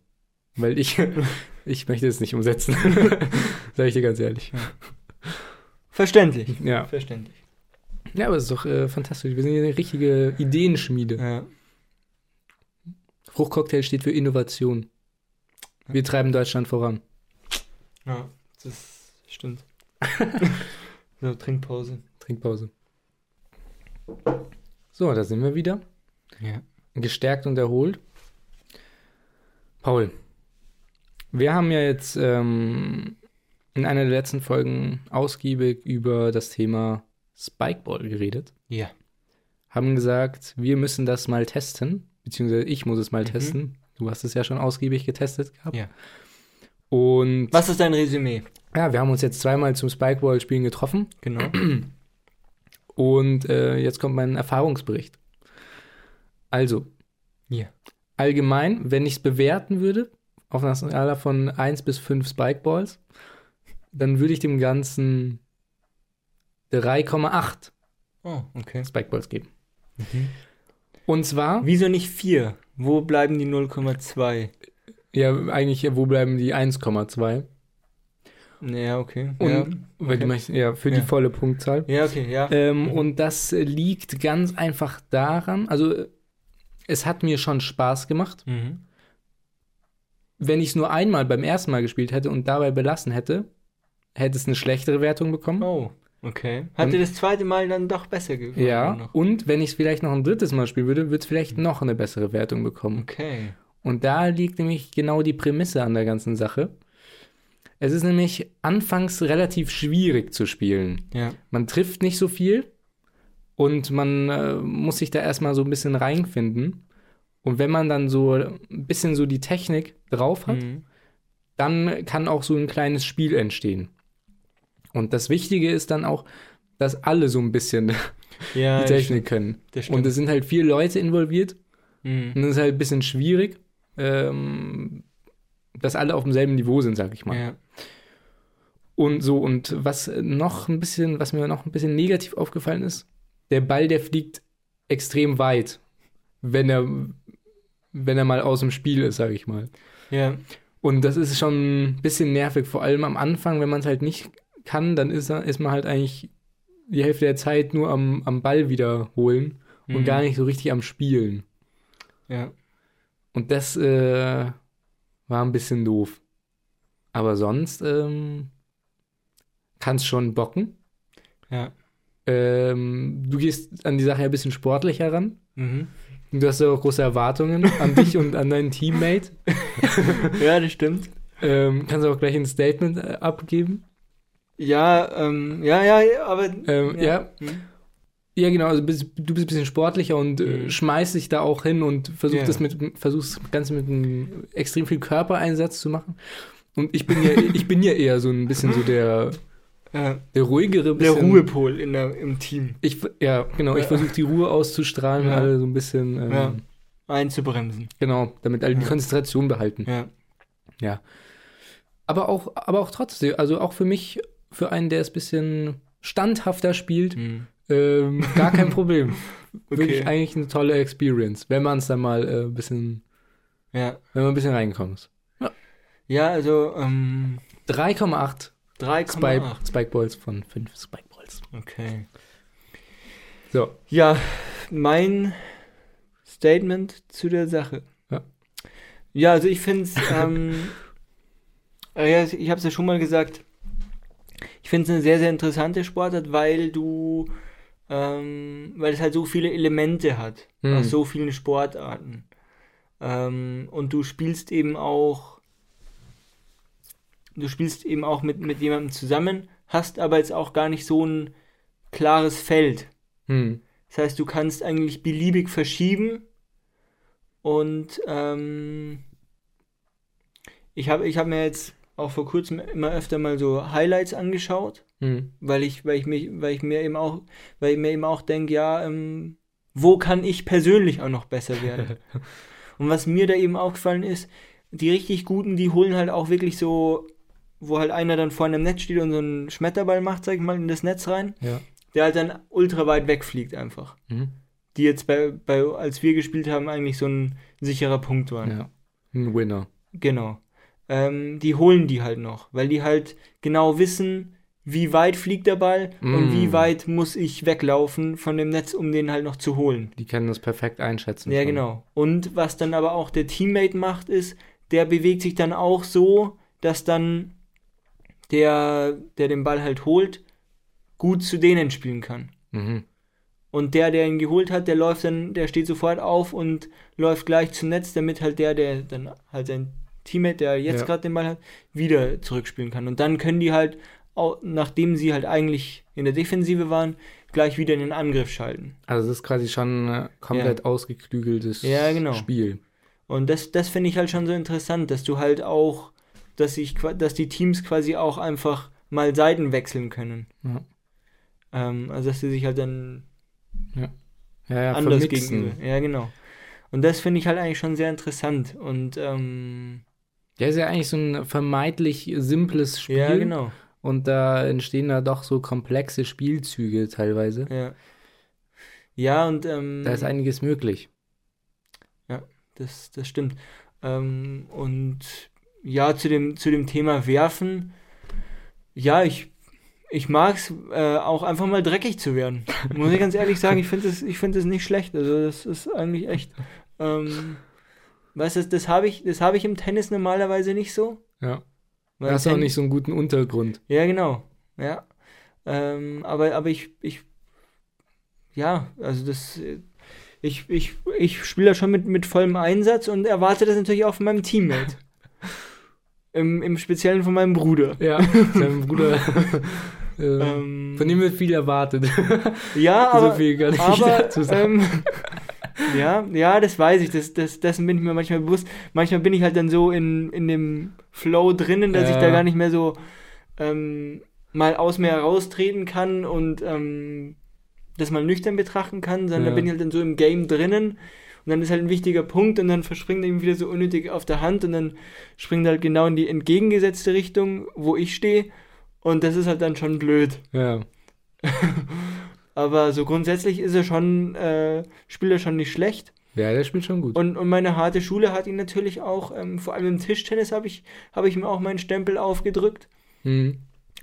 Weil ich, ich möchte es nicht umsetzen. Sag ich dir ganz ehrlich. Verständlich. Ja. Verständlich. Ja, aber es ist doch äh, fantastisch. Wir sind hier eine richtige Ideenschmiede. Ja. Fruchtcocktail steht für Innovation. Wir treiben Deutschland voran. ja, das stimmt. so, Trinkpause. Trinkpause. So, da sind wir wieder. Ja. Gestärkt und erholt. Paul, wir haben ja jetzt ähm, in einer der letzten Folgen ausgiebig über das Thema Spikeball geredet. Ja. Haben gesagt, wir müssen das mal testen, beziehungsweise ich muss es mal Mhm. testen. Du hast es ja schon ausgiebig getestet gehabt. Ja. Und Was ist dein Resümee? Ja, wir haben uns jetzt zweimal zum Spikeball-Spielen getroffen. Genau. Und äh, jetzt kommt mein Erfahrungsbericht. Also, Ja. allgemein, wenn ich es bewerten würde, auf einer Skala von 1 bis 5 Spikeballs, dann würde ich dem Ganzen 3,8 Oh, okay. Spikeballs geben. Mhm. Und zwar, Wieso nicht 4? Wo bleiben die 0,2? ja, eigentlich, wo bleiben die 1,2? Ja, okay. Und, ja. weil die okay. möchten, ja, für Ja. die volle Punktzahl. ja, okay, ja. Ähm, Mhm. Und das liegt ganz einfach daran, also es hat mir schon Spaß gemacht. Mhm. Wenn ich es nur einmal beim ersten Mal gespielt hätte und dabei belassen hätte, hätte es eine schlechtere Wertung bekommen. Oh, okay. Hat dir das zweite Mal dann doch besser gefallen? ja, Noch? und wenn ich es vielleicht noch ein drittes Mal spielen würde, würde es vielleicht noch eine bessere Wertung bekommen. Okay. Und da liegt nämlich genau die Prämisse an der ganzen Sache. Es ist nämlich anfangs relativ schwierig zu spielen. Ja. Man trifft nicht so viel und man äh, muss sich da erstmal so ein bisschen reinfinden. Und wenn man dann so ein bisschen so die Technik drauf hat, Mhm. dann kann auch so ein kleines Spiel entstehen. Und das Wichtige ist dann auch, dass alle so ein bisschen Ja, die Technik können. Und es sind halt vier Leute involviert Mhm. und das ist halt ein bisschen schwierig, ähm, dass alle auf demselben Niveau sind, sag ich mal. Ja. Und so, und was noch ein bisschen, was mir noch ein bisschen negativ aufgefallen ist, der Ball, der fliegt extrem weit, wenn er, wenn er mal aus dem Spiel ist, sag ich mal. Ja. Und das ist schon ein bisschen nervig, vor allem am Anfang, wenn man es halt nicht kann, dann ist, er, ist man halt eigentlich die Hälfte der Zeit nur am, am Ball wiederholen und Mhm. gar nicht so richtig am Spielen. Ja. Und das äh, war ein bisschen doof. Aber sonst ähm, kann es schon bocken. Ja. Ähm, du gehst an die Sache ein bisschen sportlicher ran. Mhm. Du hast ja auch große Erwartungen an dich und an deinen Teammate. Ja, das stimmt. Ähm, kannst du auch gleich ein Statement äh, abgeben? Ja, ähm, ja, ja, ja, aber. Ähm, ja. Mhm. Ja, genau. Also bist, du bist ein bisschen sportlicher und äh, Mhm. schmeißt dich da auch hin und versuchst Ja. das mit, versuchst das Ganze mit einem extrem viel Körpereinsatz zu machen. Und ich bin ja, ich bin ja eher so ein bisschen so der, Ja. der ruhigere, Der bisschen, Ruhepol in der, im Team Ich, ja, genau. Ich Ja. versuche die Ruhe auszustrahlen, Ja. alle so ein bisschen, ähm, Ja. einzubremsen. genau, damit alle die Ja. Konzentration behalten. Ja. Aber auch, aber auch trotzdem, also auch für mich, für einen, der es ein bisschen standhafter spielt, Mhm. Ähm, gar kein Problem. Okay. Wirklich eigentlich eine tolle Experience, wenn man es dann mal äh, ein bisschen, Ja. wenn man ein bisschen reinkommt. Ja, also ähm, 3,8 Spike, 3,8. Spikeballs von 5 Spikeballs. Okay. So, Ja, mein Statement zu der Sache. Ja. Ja, also ich finde es, ähm, äh, ja, ich habe es ja schon mal gesagt, ich finde es eine sehr, sehr interessante Sportart, weil du, ähm, weil es halt so viele Elemente hat, Hm. aus so vielen Sportarten. Ähm, und du spielst eben auch, du spielst eben auch mit, mit jemandem zusammen, hast aber jetzt auch gar nicht so ein klares Feld. hm. Das heißt, du kannst eigentlich beliebig verschieben und ähm, ich habe ich hab mir jetzt auch vor kurzem immer öfter mal so Highlights angeschaut, Hm. weil ich, weil ich mich, weil ich mir eben auch, weil ich mir eben auch denke, ja, ähm, wo kann ich persönlich auch noch besser werden? und was mir da eben aufgefallen ist, die richtig guten, die holen halt auch wirklich so, wo halt einer dann vor einem Netz steht und so einen Schmetterball macht, sag ich mal, in das Netz rein, Ja. der halt dann ultra weit wegfliegt einfach Mhm. die jetzt bei, bei als wir gespielt haben, eigentlich so ein sicherer Punkt waren. ja. Ein Winner. Genau. Ähm, die holen die halt noch, weil die halt genau wissen, wie weit fliegt der Ball und Mm. wie weit muss ich weglaufen von dem Netz, um den halt noch zu holen. Die können das perfekt einschätzen. Ja, schon. genau. Und was dann aber auch der Teammate macht, ist, der bewegt sich dann auch so, dass dann der, der den Ball halt holt, gut zu denen spielen kann. Mhm. Und der, der ihn geholt hat, der läuft dann, der steht sofort auf und läuft gleich zum Netz, damit halt der, der dann halt sein Teammate, der jetzt Ja. gerade den Ball hat, wieder zurückspielen kann. Und dann können die halt, nachdem sie halt eigentlich in der Defensive waren, gleich wieder in den Angriff schalten. Also das ist quasi schon ein komplett ausgeklügeltes Ja, genau. Spiel. Und das, das finde ich halt schon so interessant, dass du halt auch, dass ich, dass die Teams quasi auch einfach mal Seiten wechseln können. Ja. Ähm, also dass sie sich halt dann Ja, ja, anders vermixen. gegenüber. Ja, genau. Und das finde ich halt eigentlich schon sehr interessant. Und ähm, Ja, ist ja eigentlich so ein vermeintlich simples Spiel. ja, genau. Und da entstehen da doch so komplexe Spielzüge teilweise. Ja. Ja, und ähm, Da ist einiges möglich. das, das stimmt. Ähm, und ja, zu dem, zu dem Thema Werfen, ja, ich, ich mag es äh, auch einfach mal dreckig zu werden. Muss ich ganz ehrlich sagen, ich finde es find nicht schlecht. Also das ist eigentlich echt. Ähm, weißt du, das, das habe ich, das habe ich im Tennis normalerweise nicht so. Ja. Weil Hast auch Ten- nicht so einen guten Untergrund. Ja, genau. Ja. Ähm, aber, aber ich, ich, ja, also das, ich, ich, ich spiele da schon mit, mit vollem Einsatz und erwarte das natürlich auch von meinem Teammate. Im, Im Speziellen von meinem Bruder. Ja, sein Bruder. äh, Ähm, von dem wird viel erwartet. ja, so aber, viel kann ich aber dazu sagen. ähm, ja, ja, das weiß ich, das, das, dessen bin ich mir manchmal bewusst. Manchmal bin ich halt dann so in, in dem Flow drinnen, dass ich Ja. da gar nicht mehr so ähm, mal aus mir heraustreten kann und ähm, das mal nüchtern betrachten kann, sondern Ja. da bin ich halt dann so im Game drinnen und dann ist halt ein wichtiger Punkt und dann verspringt er ihm wieder so unnötig auf der Hand und dann springt er halt genau in die entgegengesetzte Richtung, wo ich stehe und das ist halt dann schon blöd. ja. Aber so grundsätzlich ist er schon, äh, spielt er schon nicht schlecht. Ja, der spielt schon gut. Und, und meine harte Schule hat ihn natürlich auch, ähm, vor allem im Tischtennis habe ich, habe ich ihm auch meinen Stempel aufgedrückt. Mhm.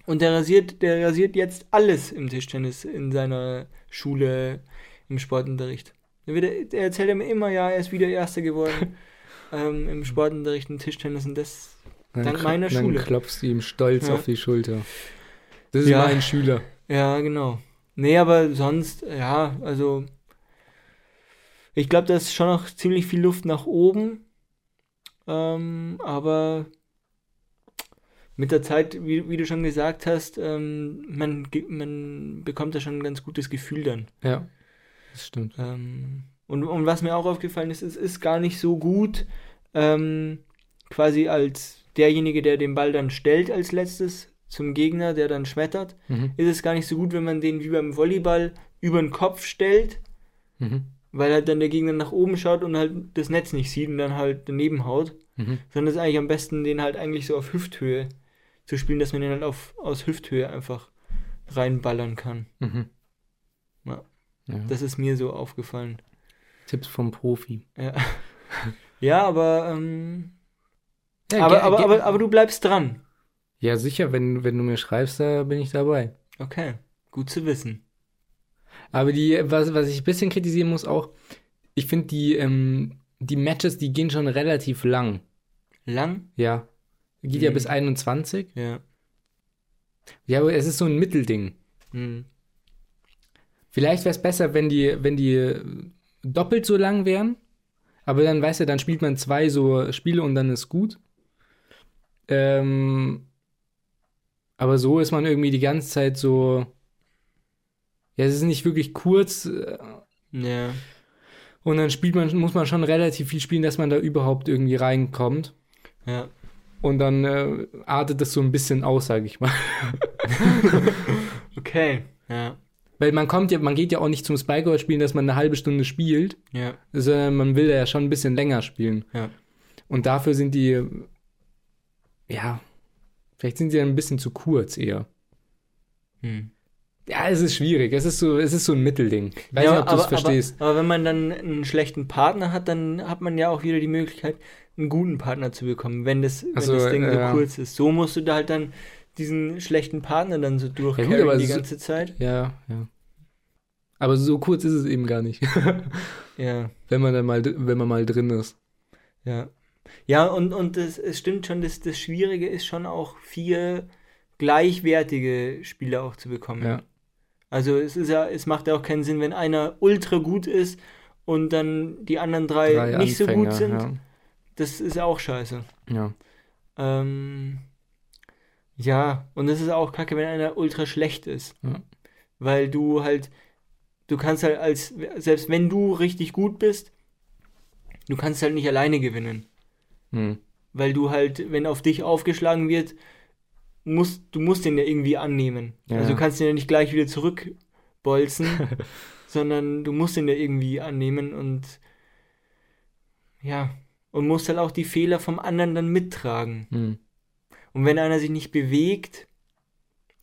Und der rasiert, der rasiert jetzt alles im Tischtennis in seiner Schule, im Sportunterricht. Wird, der erzählt mir immer, ja, er ist wieder Erster geworden ähm, im Sportunterricht im Tischtennis und das Dann dank meiner dann Schule. klopfst du ihm stolz Ja. auf die Schulter. Das ist Ja. mein Schüler. Ja, genau. Nee, aber sonst, ja, also ich glaube, da ist schon noch ziemlich viel Luft nach oben. Ähm, aber mit der Zeit, wie, wie du schon gesagt hast, ähm, man, man bekommt da schon ein ganz gutes Gefühl dann. Ja, das stimmt. Ähm, und, und was mir auch aufgefallen ist, es ist gar nicht so gut, ähm, quasi als derjenige, der den Ball dann stellt als letztes zum Gegner, der dann schmettert, Mhm. ist es gar nicht so gut, wenn man den wie beim Volleyball über den Kopf stellt, Mhm. Weil halt dann der Gegner nach oben schaut und halt das Netz nicht sieht und dann halt daneben haut. Mhm. Sondern es ist eigentlich am besten, den halt eigentlich so auf Hüfthöhe zu spielen, dass man den halt auf, aus Hüfthöhe einfach reinballern kann. Mhm. Ja. Ja. Das ist mir so aufgefallen. Tipps vom Profi. Ja, ja aber, ähm, Ja, aber, aber, aber, aber du bleibst dran. ja, sicher, wenn, wenn du mir schreibst, da bin ich dabei. Okay, gut zu wissen. Aber die, was, was ich ein bisschen kritisieren muss auch, ich finde die, ähm, die Matches, die gehen schon relativ lang. Lang? Ja. Geht ja Mhm. bis 21. Ja. Ja, aber es ist so ein Mittelding. Hm. Vielleicht wäre es besser, wenn die, wenn die doppelt so lang wären. Aber dann, weißt du, dann spielt man zwei so Spiele und dann ist gut. Ähm, aber so ist man irgendwie die ganze Zeit so. Ja, es ist nicht wirklich kurz. äh, Ja. Und dann spielt man, muss man schon relativ viel spielen, dass man da überhaupt irgendwie reinkommt. Ja. Und dann äh, artet das so ein bisschen aus, sage ich mal. Okay. Ja. Weil man kommt ja, man geht ja auch nicht zum Spikeout spielen, dass man eine halbe Stunde spielt, Ja. sondern man will ja schon ein bisschen länger spielen. Ja. Und dafür sind die, ja, vielleicht sind sie ein bisschen zu kurz eher. Hm. Ja, es ist schwierig. Es ist so, es ist so ein Mittelding. Ich weiß ja, nicht, ob du es aber, verstehst. Aber, aber wenn man dann einen schlechten Partner hat, dann hat man ja auch wieder die Möglichkeit, einen guten Partner zu bekommen, wenn das, wenn Ach so, das Ding ja. so kurz ist. So musst du da halt dann diesen schlechten Partner dann so durchcarryen aber die so- ganze Zeit. Ja, ja. Aber so kurz ist es eben gar nicht, Ja, wenn man dann mal, wenn man mal drin ist. ja. Ja, und, und das, es stimmt schon, das, das Schwierige ist schon auch vier gleichwertige Spieler auch zu bekommen. Ja. Also es ist ja, es macht ja auch keinen Sinn, wenn einer ultra gut ist und dann die anderen drei, Drei nicht so gut Anfänger, sind. Das ist ja auch scheiße. Ja. ja. Ähm, ja, und es ist auch kacke, wenn einer ultra schlecht ist. Ja. Weil du halt, du kannst halt als, selbst wenn du richtig gut bist, du kannst halt nicht alleine gewinnen. Hm. Weil du halt, wenn auf dich aufgeschlagen wird, musst, du musst den ja irgendwie annehmen. Ja. Also du kannst den ja nicht gleich wieder zurückbolzen, sondern du musst den ja irgendwie annehmen und ja, und musst halt auch die Fehler vom anderen dann mittragen. Hm. Und wenn einer sich nicht bewegt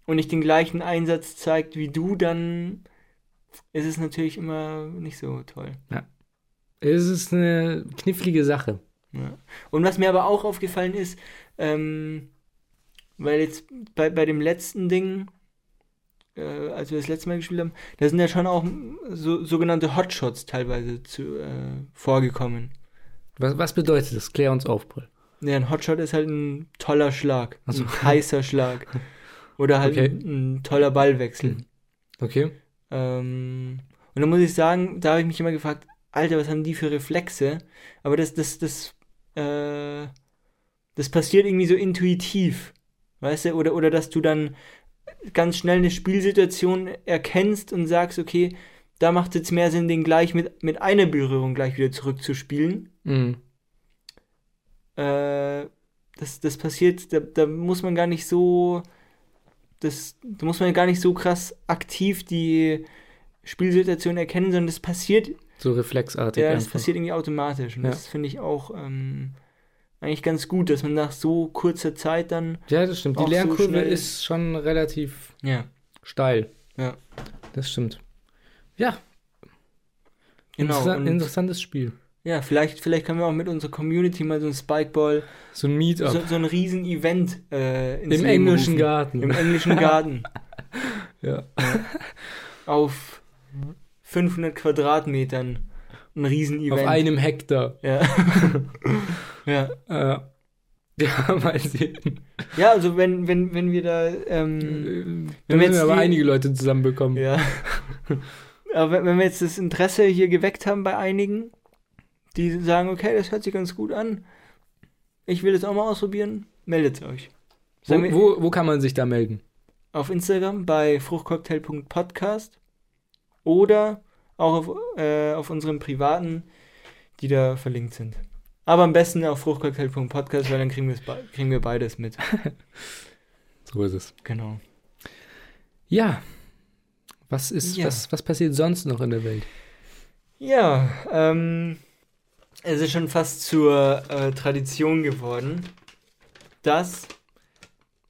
und nicht den gleichen Einsatz zeigt wie du, dann ist es natürlich immer nicht so toll. Es ist eine knifflige Sache. Ja. Und was mir aber auch aufgefallen ist, ähm, weil jetzt bei, bei dem letzten Ding, äh, als wir das letzte Mal gespielt haben, da sind ja schon auch so, sogenannte Hotshots teilweise zu, äh, vorgekommen. Was, was bedeutet das? Klär uns auf, Paul. Ja, ein Hotshot ist halt ein toller Schlag, Ach so. ein heißer Schlag. Oder halt Okay. ein, ein toller Ballwechsel. Okay. Ähm, und dann muss ich sagen, da habe ich mich immer gefragt, Alter, was haben die für Reflexe? Aber das, das, das, äh, das passiert irgendwie so intuitiv. Weißt du? Oder, oder dass du dann ganz schnell eine Spielsituation erkennst und sagst, okay, da macht es jetzt mehr Sinn, den gleich mit, mit einer Berührung gleich wieder zurückzuspielen. Hm. Äh, das, das passiert, da, da muss man gar nicht so, das, da muss man gar nicht so krass aktiv die Spielsituation erkennen, sondern das passiert, So reflexartig ja, das einfach. passiert irgendwie automatisch. Und Ja. das finde ich auch ähm, eigentlich ganz gut, dass man nach so kurzer Zeit dann, Ja, das stimmt. Die so Lernkurve schnell- ist schon relativ ja, steil. Ja. Das stimmt. Ja, genau. interessa Und, interessantes Spiel. Ja, vielleicht, vielleicht können wir auch mit unserer Community mal so ein Spikeball, So ein Meetup. so, so ein riesen Event äh, Im Leben englischen rufen. Garten. Im englischen Garten. ja. auf 500 Quadratmetern. Ein riesen Event. Auf einem Hektar. Ja. ja. Äh, ja, mal sehen. Ja, also wenn, wenn, wenn wir da, ähm, Wir Wenn wir jetzt aber die- einige Leute zusammenbekommen. ja. Aber wenn, wenn wir jetzt das Interesse hier geweckt haben bei einigen, die sagen, okay, das hört sich ganz gut an, ich will das auch mal ausprobieren, meldet euch. Wo, wir wo, wo kann man sich da melden? auf Instagram bei fruchtcocktail.podcast oder auch auf, äh, auf unserem privaten, die da verlinkt sind. Aber am besten auf fruchtcocktail.podcast, weil dann kriegen, kriegen wir beides mit. So ist es. Genau. Ja. Was ist, Ja. Was, was passiert sonst noch in der Welt? Ja, ähm, es ist schon fast zur äh, Tradition geworden, dass,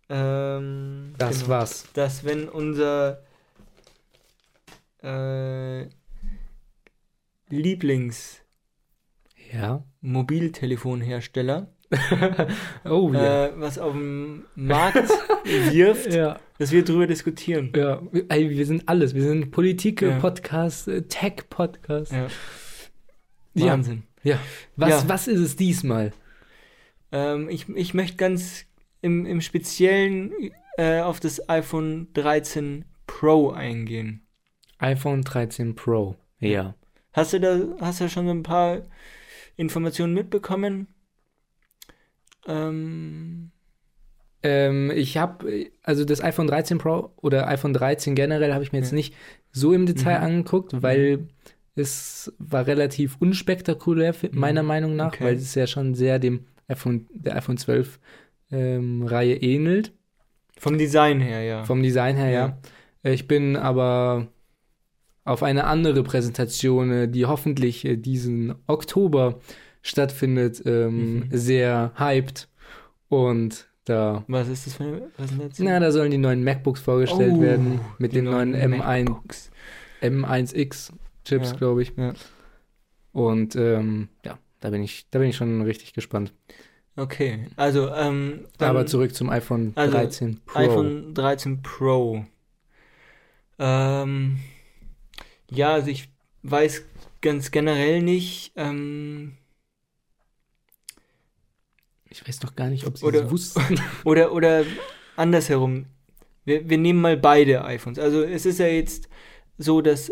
ähm, Das genau, war's. dass wenn unser äh, Lieblings-Mobiltelefonhersteller, Ja. oh ja. äh, was auf dem Markt wirft, ja. dass wir drüber diskutieren. Ja. Ey, wir sind alles. Wir sind Ja. Politik-Podcast, äh, Tech-Podcast. Ja. Ja. Wahnsinn. Ja. Was, Ja. was ist es diesmal? Ähm, ich, ich möchte ganz im, im Speziellen äh, auf das iPhone 13 Pro eingehen. iPhone 13 Pro. Ja. Hast du da hast du schon so ein paar Informationen mitbekommen? Ähm, Ähm, ich habe, also das iPhone 13 Pro oder iPhone 13 generell habe ich mir jetzt Ja. nicht so im Detail Mhm. angeguckt, weil es war relativ unspektakulär, Mhm. meiner Meinung nach, Okay. weil es ja schon sehr dem iPhone, der iPhone 12 ähm, Reihe ähnelt. vom Design her, ja. Vom Design her, ja. Äh, Ich bin aber auf eine andere Präsentation, äh, die hoffentlich äh, diesen Oktober stattfindet, ähm, Mhm. sehr hyped. Und da Was ist das für eine Präsentation? na, da sollen die neuen MacBooks vorgestellt Oh, werden. Mit den neuen, M1, MacBooks. M1X-Chips, Ja, glaube ich. ja. Und ähm, ja, da bin ich, da bin ich schon richtig gespannt. Okay, also ähm, dann Aber zurück zum iPhone also, 13 Pro. iPhone 13 Pro. Ähm, ja, also ich weiß ganz generell nicht, ähm, Ich weiß doch gar nicht, ob sie Oder- es wussten. Oder, oder andersherum. Wir, wir nehmen mal beide iPhones. Also es ist ja jetzt so, dass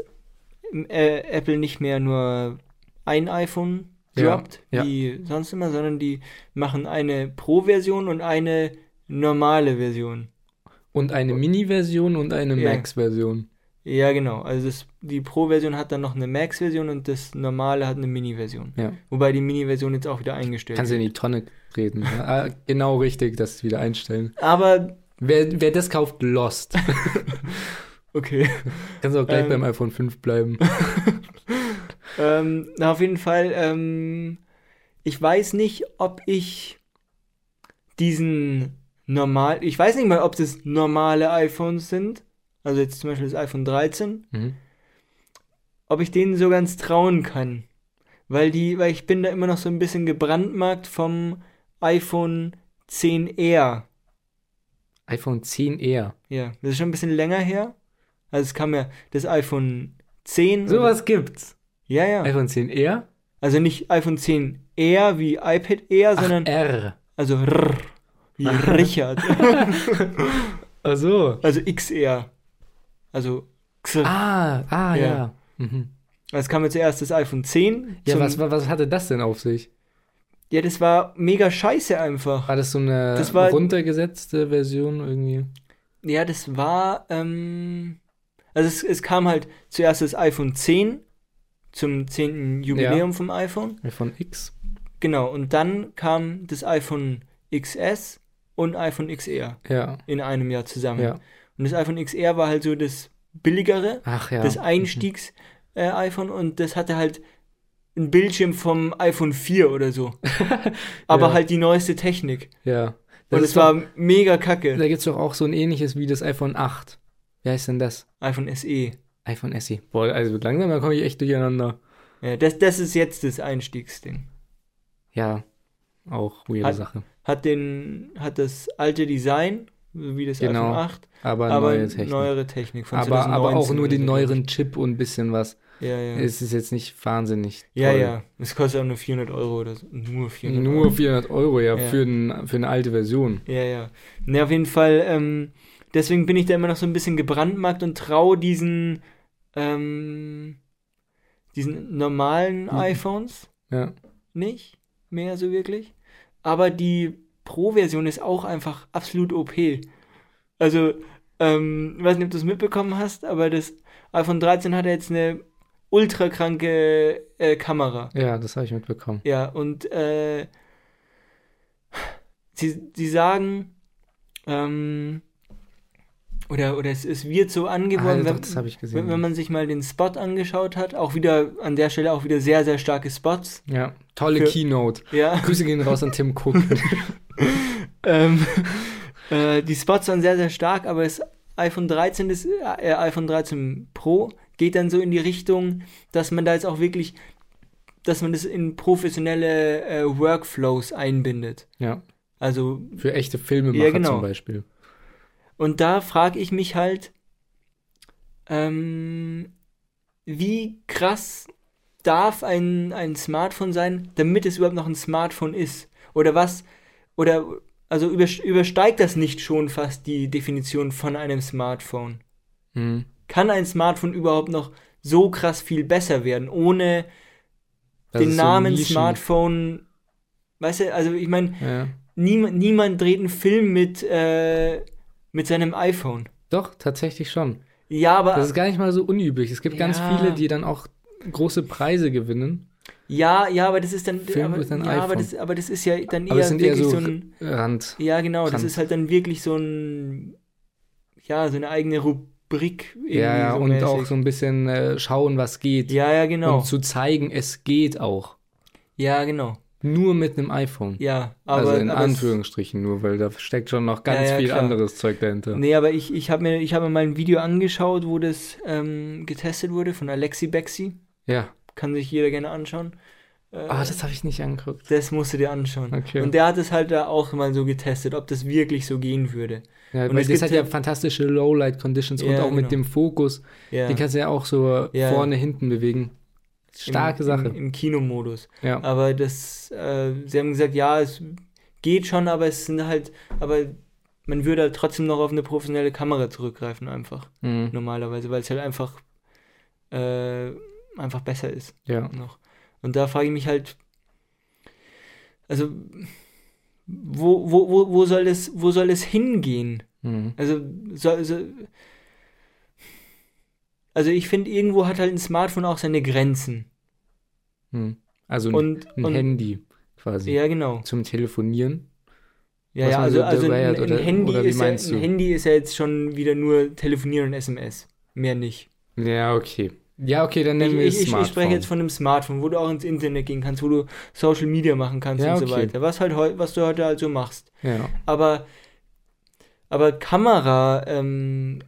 äh, Apple nicht mehr nur ein iPhone Ja, droppt, ja. wie sonst immer, sondern die machen eine Pro-Version und eine normale Version. Und eine Mini-Version und eine Ja. Max-Version. Ja, genau. Also das, die Pro-Version hat dann noch eine Max-Version und das normale hat eine Mini-Version. Ja. Wobei die Mini-Version jetzt auch wieder eingestellt Kannst du in die Tonne treten. ah, genau richtig, das wieder einstellen. Aber, Wer, wer das kauft, lost. okay. Kannst auch gleich Ähm. beim iPhone 5 bleiben. Ähm, na, auf jeden Fall, ähm, ich weiß nicht, ob ich diesen normal, ich weiß nicht mal, ob das normale iPhones sind, also jetzt zum Beispiel das iPhone 13, Mhm. ob ich denen so ganz trauen kann. Weil die, weil ich bin da immer noch so ein bisschen gebrandmarkt vom iPhone 10R. iPhone 10R. Ja, das ist schon ein bisschen länger her. Also es kam ja das iPhone 10. Sowas gibt's. Ja, ja. iPhone 10R? Also nicht iPhone 10R wie iPad Air, Ach, sondern R. also R wie Richard. Ach so. also XR. Also XR. Ah, ah, ja. Ja. Mhm. Es kam ja zuerst das iPhone 10. Ja, was, was hatte das denn auf sich? Ja, das war mega scheiße einfach. War das so eine Das war- runtergesetzte Version irgendwie? Ja, das war, ähm, also es, es kam halt zuerst das iPhone 10 zum 10. Jubiläum vom iPhone. iPhone X? Genau, und dann kam das iPhone XS und iPhone XR Ja, in einem Jahr zusammen. ja. Und das iPhone XR war halt so das billigere, Ach ja. das Einstiegs-iPhone und das hatte halt einen Bildschirm vom iPhone 4 oder so. Aber Ja. halt die neueste Technik. Ja. Das Und es war mega kacke. da gibt's doch auch so ein ähnliches wie das iPhone 8. Wie heißt denn das? iPhone SE. iPhone SE. Boah, also langsam da komme ich echt durcheinander. Ja, das, das ist jetzt das Einstiegsding. Ja, auch weirde Hat- Sache. Hat den, hat das alte Design, wie das Genau, iPhone 8, Aber, aber neue Technik. neuere Technik von aber, aber auch 2019 nur den neueren Chip und ein bisschen was. Ja, ja. Es ist jetzt nicht wahnsinnig ja, toll. ja. Es kostet auch nur 400 Euro oder so. Nur 400 Nur Euro. 400 Euro, ja, Ja. Für, ein, für eine alte Version. Ja, ja. Ne, auf jeden Fall, ähm, deswegen bin ich da immer noch so ein bisschen gebrandmarkt und traue diesen, ähm, diesen normalen Mhm. iPhones Ja. nicht mehr so wirklich. Aber die Pro-Version ist auch einfach absolut OP. Also, ähm, ich weiß nicht, ob du es mitbekommen hast, aber das iPhone 13 hat jetzt eine ultra kranke äh, Kamera. ja, das habe ich mitbekommen. Ja, und äh, sie, sie sagen, ähm, oder, oder es, es wird so Ah, angeworben, doch, wenn, wenn, wenn man sich mal den Spot angeschaut hat, auch wieder an der Stelle auch wieder sehr, sehr starke Spots. ja, tolle für- Keynote. Ja. Grüße gehen raus an Tim Cook. ähm, äh, die Spots waren sehr, sehr stark, aber das iPhone 13, das, äh, iPhone 13 Pro geht dann so in die Richtung, dass man da jetzt auch wirklich, dass man das in professionelle äh, Workflows einbindet. ja, Also, für echte Filmemacher Ja, genau. zum Beispiel. und da frage ich mich halt, ähm, wie krass darf ein, ein Smartphone sein, damit es überhaupt noch ein Smartphone ist? Oder was, oder, also übers- übersteigt das nicht schon fast die Definition von einem Smartphone? Mhm. Kann ein Smartphone überhaupt noch so krass viel besser werden, ohne Das den so Namen Nischen. Smartphone? Weißt du, also ich meine, Ja. niemand, niemand dreht einen Film mit, äh, mit seinem iPhone. Doch, tatsächlich schon. Ja, aber Das ist gar nicht mal so unüblich. Es gibt ganz Ja. viele, die dann auch große Preise gewinnen. Ja, ja, aber das ist dann. Film aber, an ja, aber iPhone. das, aber das ist ja dann Aber eher sind eher wirklich so so ein. Rand. Ja, genau, das Rand. ist halt dann wirklich so ein. Ja, so eine eigene Rubrik. irgendwie Ja, ja, so und mäßig. auch so ein bisschen äh, schauen, was geht. Ja, ja, genau. Und zu zeigen, es geht auch. ja, genau. Nur mit einem iPhone. Ja, aber. also in aber Anführungsstrichen nur, weil da steckt schon noch ganz Ja, ja, viel klar. anderes Zeug dahinter. Nee, aber ich, ich habe mir, ich hab mir mal ein Video angeschaut, wo das ähm, getestet wurde von Alexi Bexi. Ja. Kann sich jeder gerne anschauen. Ah, das habe ich nicht angeguckt. das musst du dir anschauen. Okay. Und der hat es halt da auch mal so getestet, ob das wirklich so gehen würde. Ja, und weil es das gibt hat ja ja- fantastische Lowlight-Conditions und Ja, auch mit genau. dem Fokus. Ja. Den kannst du ja auch so Ja. vorne, hinten bewegen. Starke Im, Sache. Im, im Kinomodus. ja. Aber das, äh, sie haben gesagt, ja, es geht schon, aber es sind halt, aber man würde halt trotzdem noch auf eine professionelle Kamera zurückgreifen, einfach. Mhm. Normalerweise, weil es halt einfach, äh, einfach besser ist. ja. noch. Und da frage ich mich halt, also, wo, wo, wo, wo soll es, wo soll es hingehen? Mhm. Also, so, also ich finde, irgendwo hat halt ein Smartphone auch seine Grenzen. Mhm. Also ein, Und, ein und Handy quasi. ja, genau. Zum Telefonieren. Ja, ja, also, so also ein, hat, ein, oder- Handy oder ist ja, ein? Handy ist ja jetzt schon wieder nur Telefonieren und SMS. Mehr nicht. Ja, okay. Ja, okay, dann Ich, nennen wir es ich, ich, ich Smartphone. spreche jetzt von einem Smartphone, wo du auch ins Internet gehen kannst, wo du Social Media machen kannst Ja, und so okay. weiter. Was halt heu, was du heute halt so machst. ja. Aber, aber Kamera, ähm,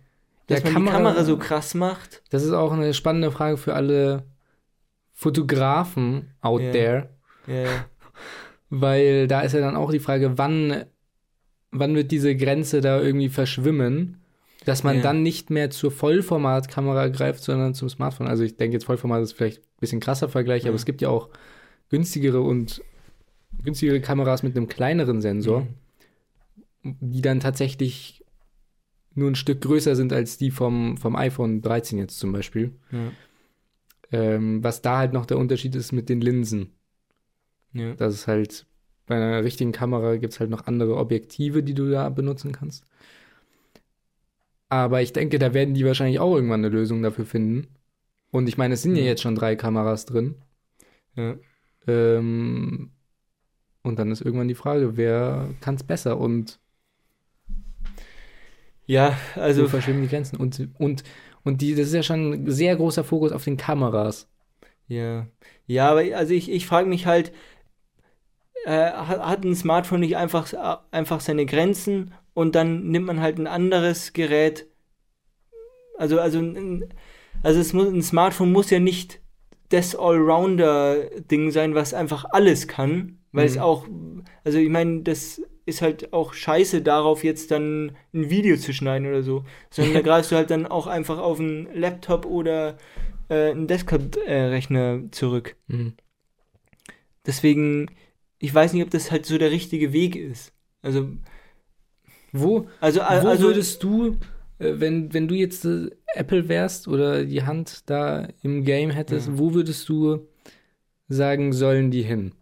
dass Ja, man Kamera- die Kamera so krass macht. Das ist auch eine spannende Frage für alle Fotografen out Ja. there, ja. weil da ist ja dann auch die Frage, wann, wann wird diese Grenze da irgendwie verschwimmen, dass man Ja. dann nicht mehr zur Vollformatkamera greift, sondern zum Smartphone. Also ich denke jetzt Vollformat ist vielleicht ein bisschen krasser Vergleich, Ja. aber es gibt ja auch günstigere und günstigere Kameras mit einem kleineren Sensor, Mhm. die dann tatsächlich nur ein Stück größer sind als die vom, vom iPhone 13 jetzt zum Beispiel. Ja. Ähm, was da halt noch der Unterschied ist mit den Linsen. Ja. Das ist halt, bei einer richtigen Kamera gibt es halt noch andere Objektive, die du da benutzen kannst. Aber ich denke, da werden die wahrscheinlich auch irgendwann eine Lösung dafür finden. Und ich meine, es sind ja Ja. jetzt schon drei Kameras drin. Ja. Ähm, und dann ist irgendwann die Frage, wer kann es besser und ja, also also verschwimmen die Grenzen. Und, und, und die, das ist ja schon ein sehr großer Fokus auf den Kameras. Ja, ja, aber also ich, ich frage mich halt, äh, hat, hat ein Smartphone nicht einfach, einfach seine Grenzen und dann nimmt man halt ein anderes Gerät. Also, also, ein, also es muss, ein Smartphone muss ja nicht das Allrounder-Ding sein, was einfach alles kann, weil es Mhm. auch, also ich meine, das ist halt auch scheiße darauf jetzt dann ein Video zu schneiden oder so, sondern da greifst du halt dann auch einfach auf einen Laptop oder äh, einen Desktop-Rechner zurück. Mhm. Deswegen, ich weiß nicht, ob das halt so der richtige Weg ist. Also, Wo, also, wo also würdest du, äh, wenn, wenn du jetzt äh, Apple wärst oder die Hand da im Game hättest, Ja. wo würdest du sagen, sollen die hin?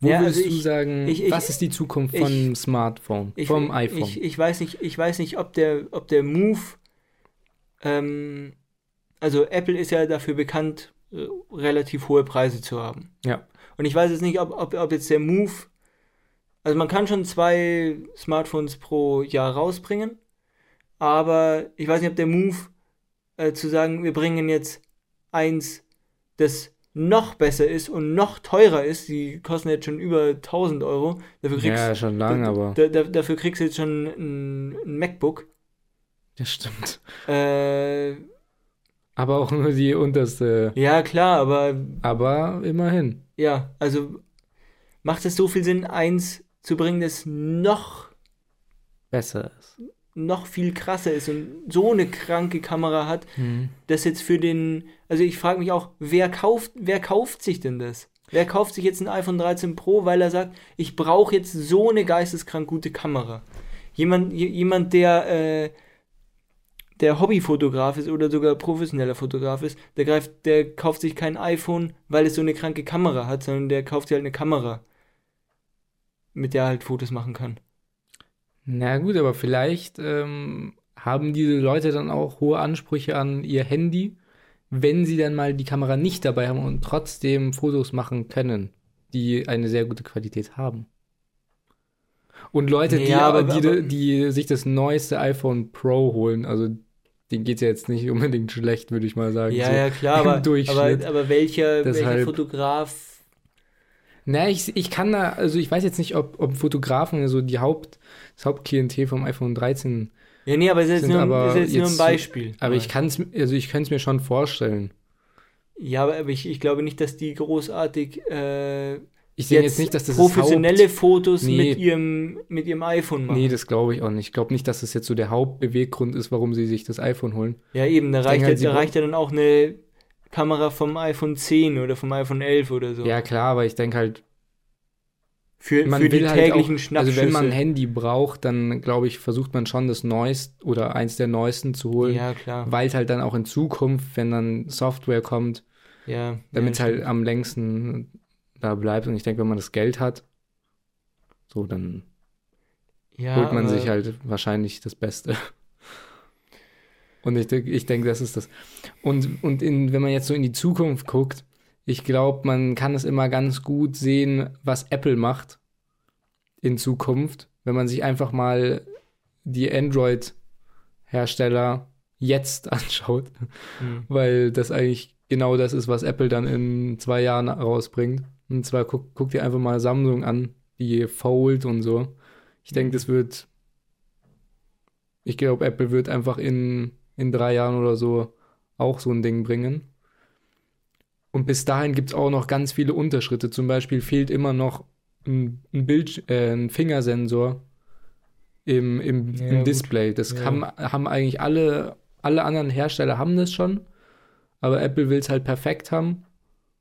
Wo Ja, würdest also du ich- sagen, ich- ich- was ist die Zukunft vom Smartphone, vom iPhone? Ich, ich weiß nicht, ich weiß nicht, ob der, ob der Move, ähm, also Apple ist ja dafür bekannt, äh, relativ hohe Preise zu haben. Ja. Und ich weiß jetzt nicht, ob, ob, ob jetzt der Move, also man kann schon zwei Smartphones pro Jahr rausbringen, aber ich weiß nicht, ob der Move äh, zu sagen, wir bringen jetzt eins, das noch besser ist und noch teurer ist, die kosten jetzt schon über 1000 Euro, dafür kriegst ja, schon lange, da, aber. da, da, dafür kriegst du jetzt schon ein, ein MacBook. Das stimmt. Äh, Aber auch nur die unterste. ja, klar, aber Aber immerhin. ja, also macht es so viel Sinn, eins zu bringen, das noch, Besser ist. noch viel krasser ist und so eine kranke Kamera hat, das jetzt für den, also ich frage mich auch, wer kauft, wer kauft sich denn das? Wer kauft sich jetzt ein iPhone 13 Pro, weil er sagt, ich brauche jetzt so eine geisteskrank gute Kamera? Jemand, jemand der, äh, der Hobbyfotograf ist oder sogar professioneller Fotograf ist, der greift, der kauft sich kein iPhone, weil es so eine kranke Kamera hat, sondern der kauft sich halt eine Kamera, mit der er halt Fotos machen kann. Na gut, aber vielleicht ähm, haben diese Leute dann auch hohe Ansprüche an ihr Handy, wenn sie dann mal die Kamera nicht dabei haben und trotzdem Fotos machen können, die eine sehr gute Qualität haben. Und Leute, die, Ja, aber, aber- die, die sich das neueste iPhone Pro holen, also denen geht es ja jetzt nicht unbedingt schlecht, würde ich mal sagen. Ja, so. ja, klar, aber, Durchschnitt. aber, aber welcher, welcher Deshalb- Fotograf Na, ich, ich kann da, also ich weiß jetzt nicht, ob, ob Fotografen so die Haupt, das Hauptklientel vom iPhone 13 Ja, nee, aber es ist jetzt, Sind nur, aber ist jetzt nur ein jetzt- Beispiel. Aber ich kann es, also ich könnte es mir schon vorstellen. Ja, aber ich, ich glaube nicht, dass die großartig äh, Ich sehe jetzt nicht, dass das professionelle Haupt, Fotos Nee. mit, ihrem, mit ihrem iPhone machen. Nee, das glaube ich auch nicht. Ich glaube nicht, dass das jetzt so der Hauptbeweggrund ist, warum sie sich das iPhone holen. ja, eben, da Ich reicht, halt, da reicht ja dann auch eine Kamera vom iPhone 10 oder vom iPhone 11 oder so. Ja, klar, aber ich denke halt, für, man für die halt täglichen auch, Schnappschüsse. also wenn man ein Handy braucht, dann glaube ich, versucht man schon das Neueste oder eins der neuesten zu holen, ja, klar. weil es halt dann auch in Zukunft, wenn dann Software kommt, Ja, damit es ja, halt am längsten da bleibt. Und ich denke, wenn man das Geld hat, so, dann ja, holt man sich halt wahrscheinlich das Beste. Und ich, ich denke, das ist das. Und, und in, wenn man jetzt so in die Zukunft guckt, ich glaube, man kann es immer ganz gut sehen, was Apple macht in Zukunft, wenn man sich einfach mal die Android-Hersteller jetzt anschaut, Hm. weil das eigentlich genau das ist, was Apple dann in zwei Jahren rausbringt. Und zwar guck, guck dir einfach mal Samsung an, die Fold und so. Ich denke, das wird. Ich glaube, Apple wird einfach in, in drei Jahren oder so auch so ein Ding bringen. Und bis dahin gibt es auch noch ganz viele Unterschritte. Zum Beispiel fehlt immer noch ein, ein, Bild, äh, ein Fingersensor im, im, Ja, im. Display. Das Ja. haben, haben eigentlich alle, alle anderen Hersteller haben das schon. Aber Apple will es halt perfekt haben.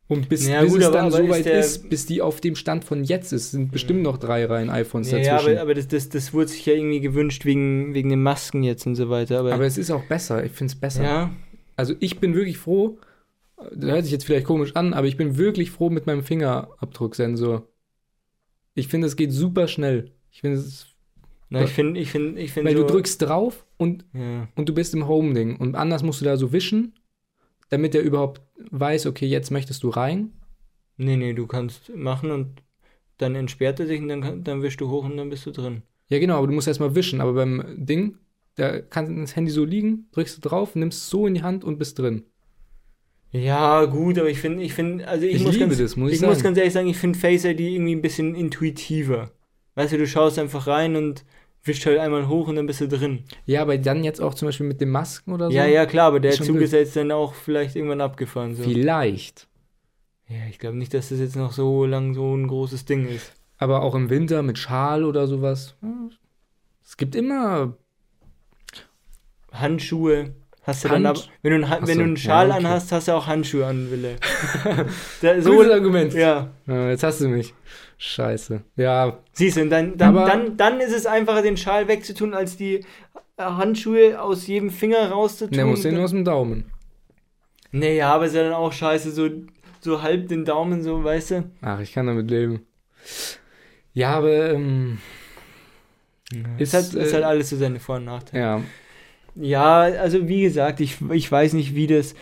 Und bis, Ja, bis gut, es dann so ist weit der- ist, bis die auf dem Stand von jetzt ist, sind bestimmt noch drei Reihen iPhones Ja, ja, dazwischen. aber, aber das, das, das wurde sich ja irgendwie gewünscht wegen, wegen den Masken jetzt und so weiter. Aber, Aber es ist auch besser. Ich finde es besser. ja, Also ich bin wirklich froh, das hört sich jetzt vielleicht komisch an, aber ich bin wirklich froh mit meinem Fingerabdrucksensor. Ich finde, es geht super schnell. Ich finde es, na, ich finde, ich finde, ich finde weil so, du drückst drauf und, Ja. und du bist im Home-Ding. Und anders musst du da so wischen, damit er überhaupt weiß, okay, jetzt möchtest du rein. Nee, nee, du kannst machen und dann entsperrt er sich und dann, dann wischst du hoch und dann bist du drin. Ja, genau, aber du musst erstmal wischen. Aber beim Ding, da kann das Handy so liegen, drückst du drauf, nimmst es so in die Hand und bist drin. Ja, gut, aber ich finde, ich finde, also ich, Ich muss ganz, das, muss ich ich muss ganz ehrlich sagen, ich finde Face ID irgendwie ein bisschen intuitiver. Weißt du, du schaust einfach rein und wischst halt einmal hoch und dann bist du drin. Ja, aber dann jetzt auch zum Beispiel mit den Masken oder so. Ja, ja, klar, aber der Zug ist jetzt dann auch vielleicht irgendwann abgefahren. So. Vielleicht. Ja, ich glaube nicht, dass das jetzt noch so lang so ein großes Ding ist. Aber auch im Winter mit Schal oder sowas. Es gibt immer. Handschuhe. Hast du dann Hand- ab, wenn du, einen, Ha- Ach wenn so, du einen Schal ja, okay. anhast, hast du auch Handschuhe an, Wille. so, Gutes Argument. ja. Ja, jetzt hast du mich. Scheiße. Ja, Siehst du, dann, dann, Aber- dann, dann ist es einfacher, den Schal wegzutun, als die äh, Handschuhe aus jedem Finger rauszutun. der muss den nur aus dem Daumen. Nee, ja, aber ist ja dann auch scheiße, so, so halb den Daumen, so, weißt du? Ach, ich kann damit leben. Ja, aber ähm, Ist, Ist, halt, ist äh, halt alles so seine Vor- und Nachteile. ja, Ja, also wie gesagt, ich, ich weiß nicht, wie das,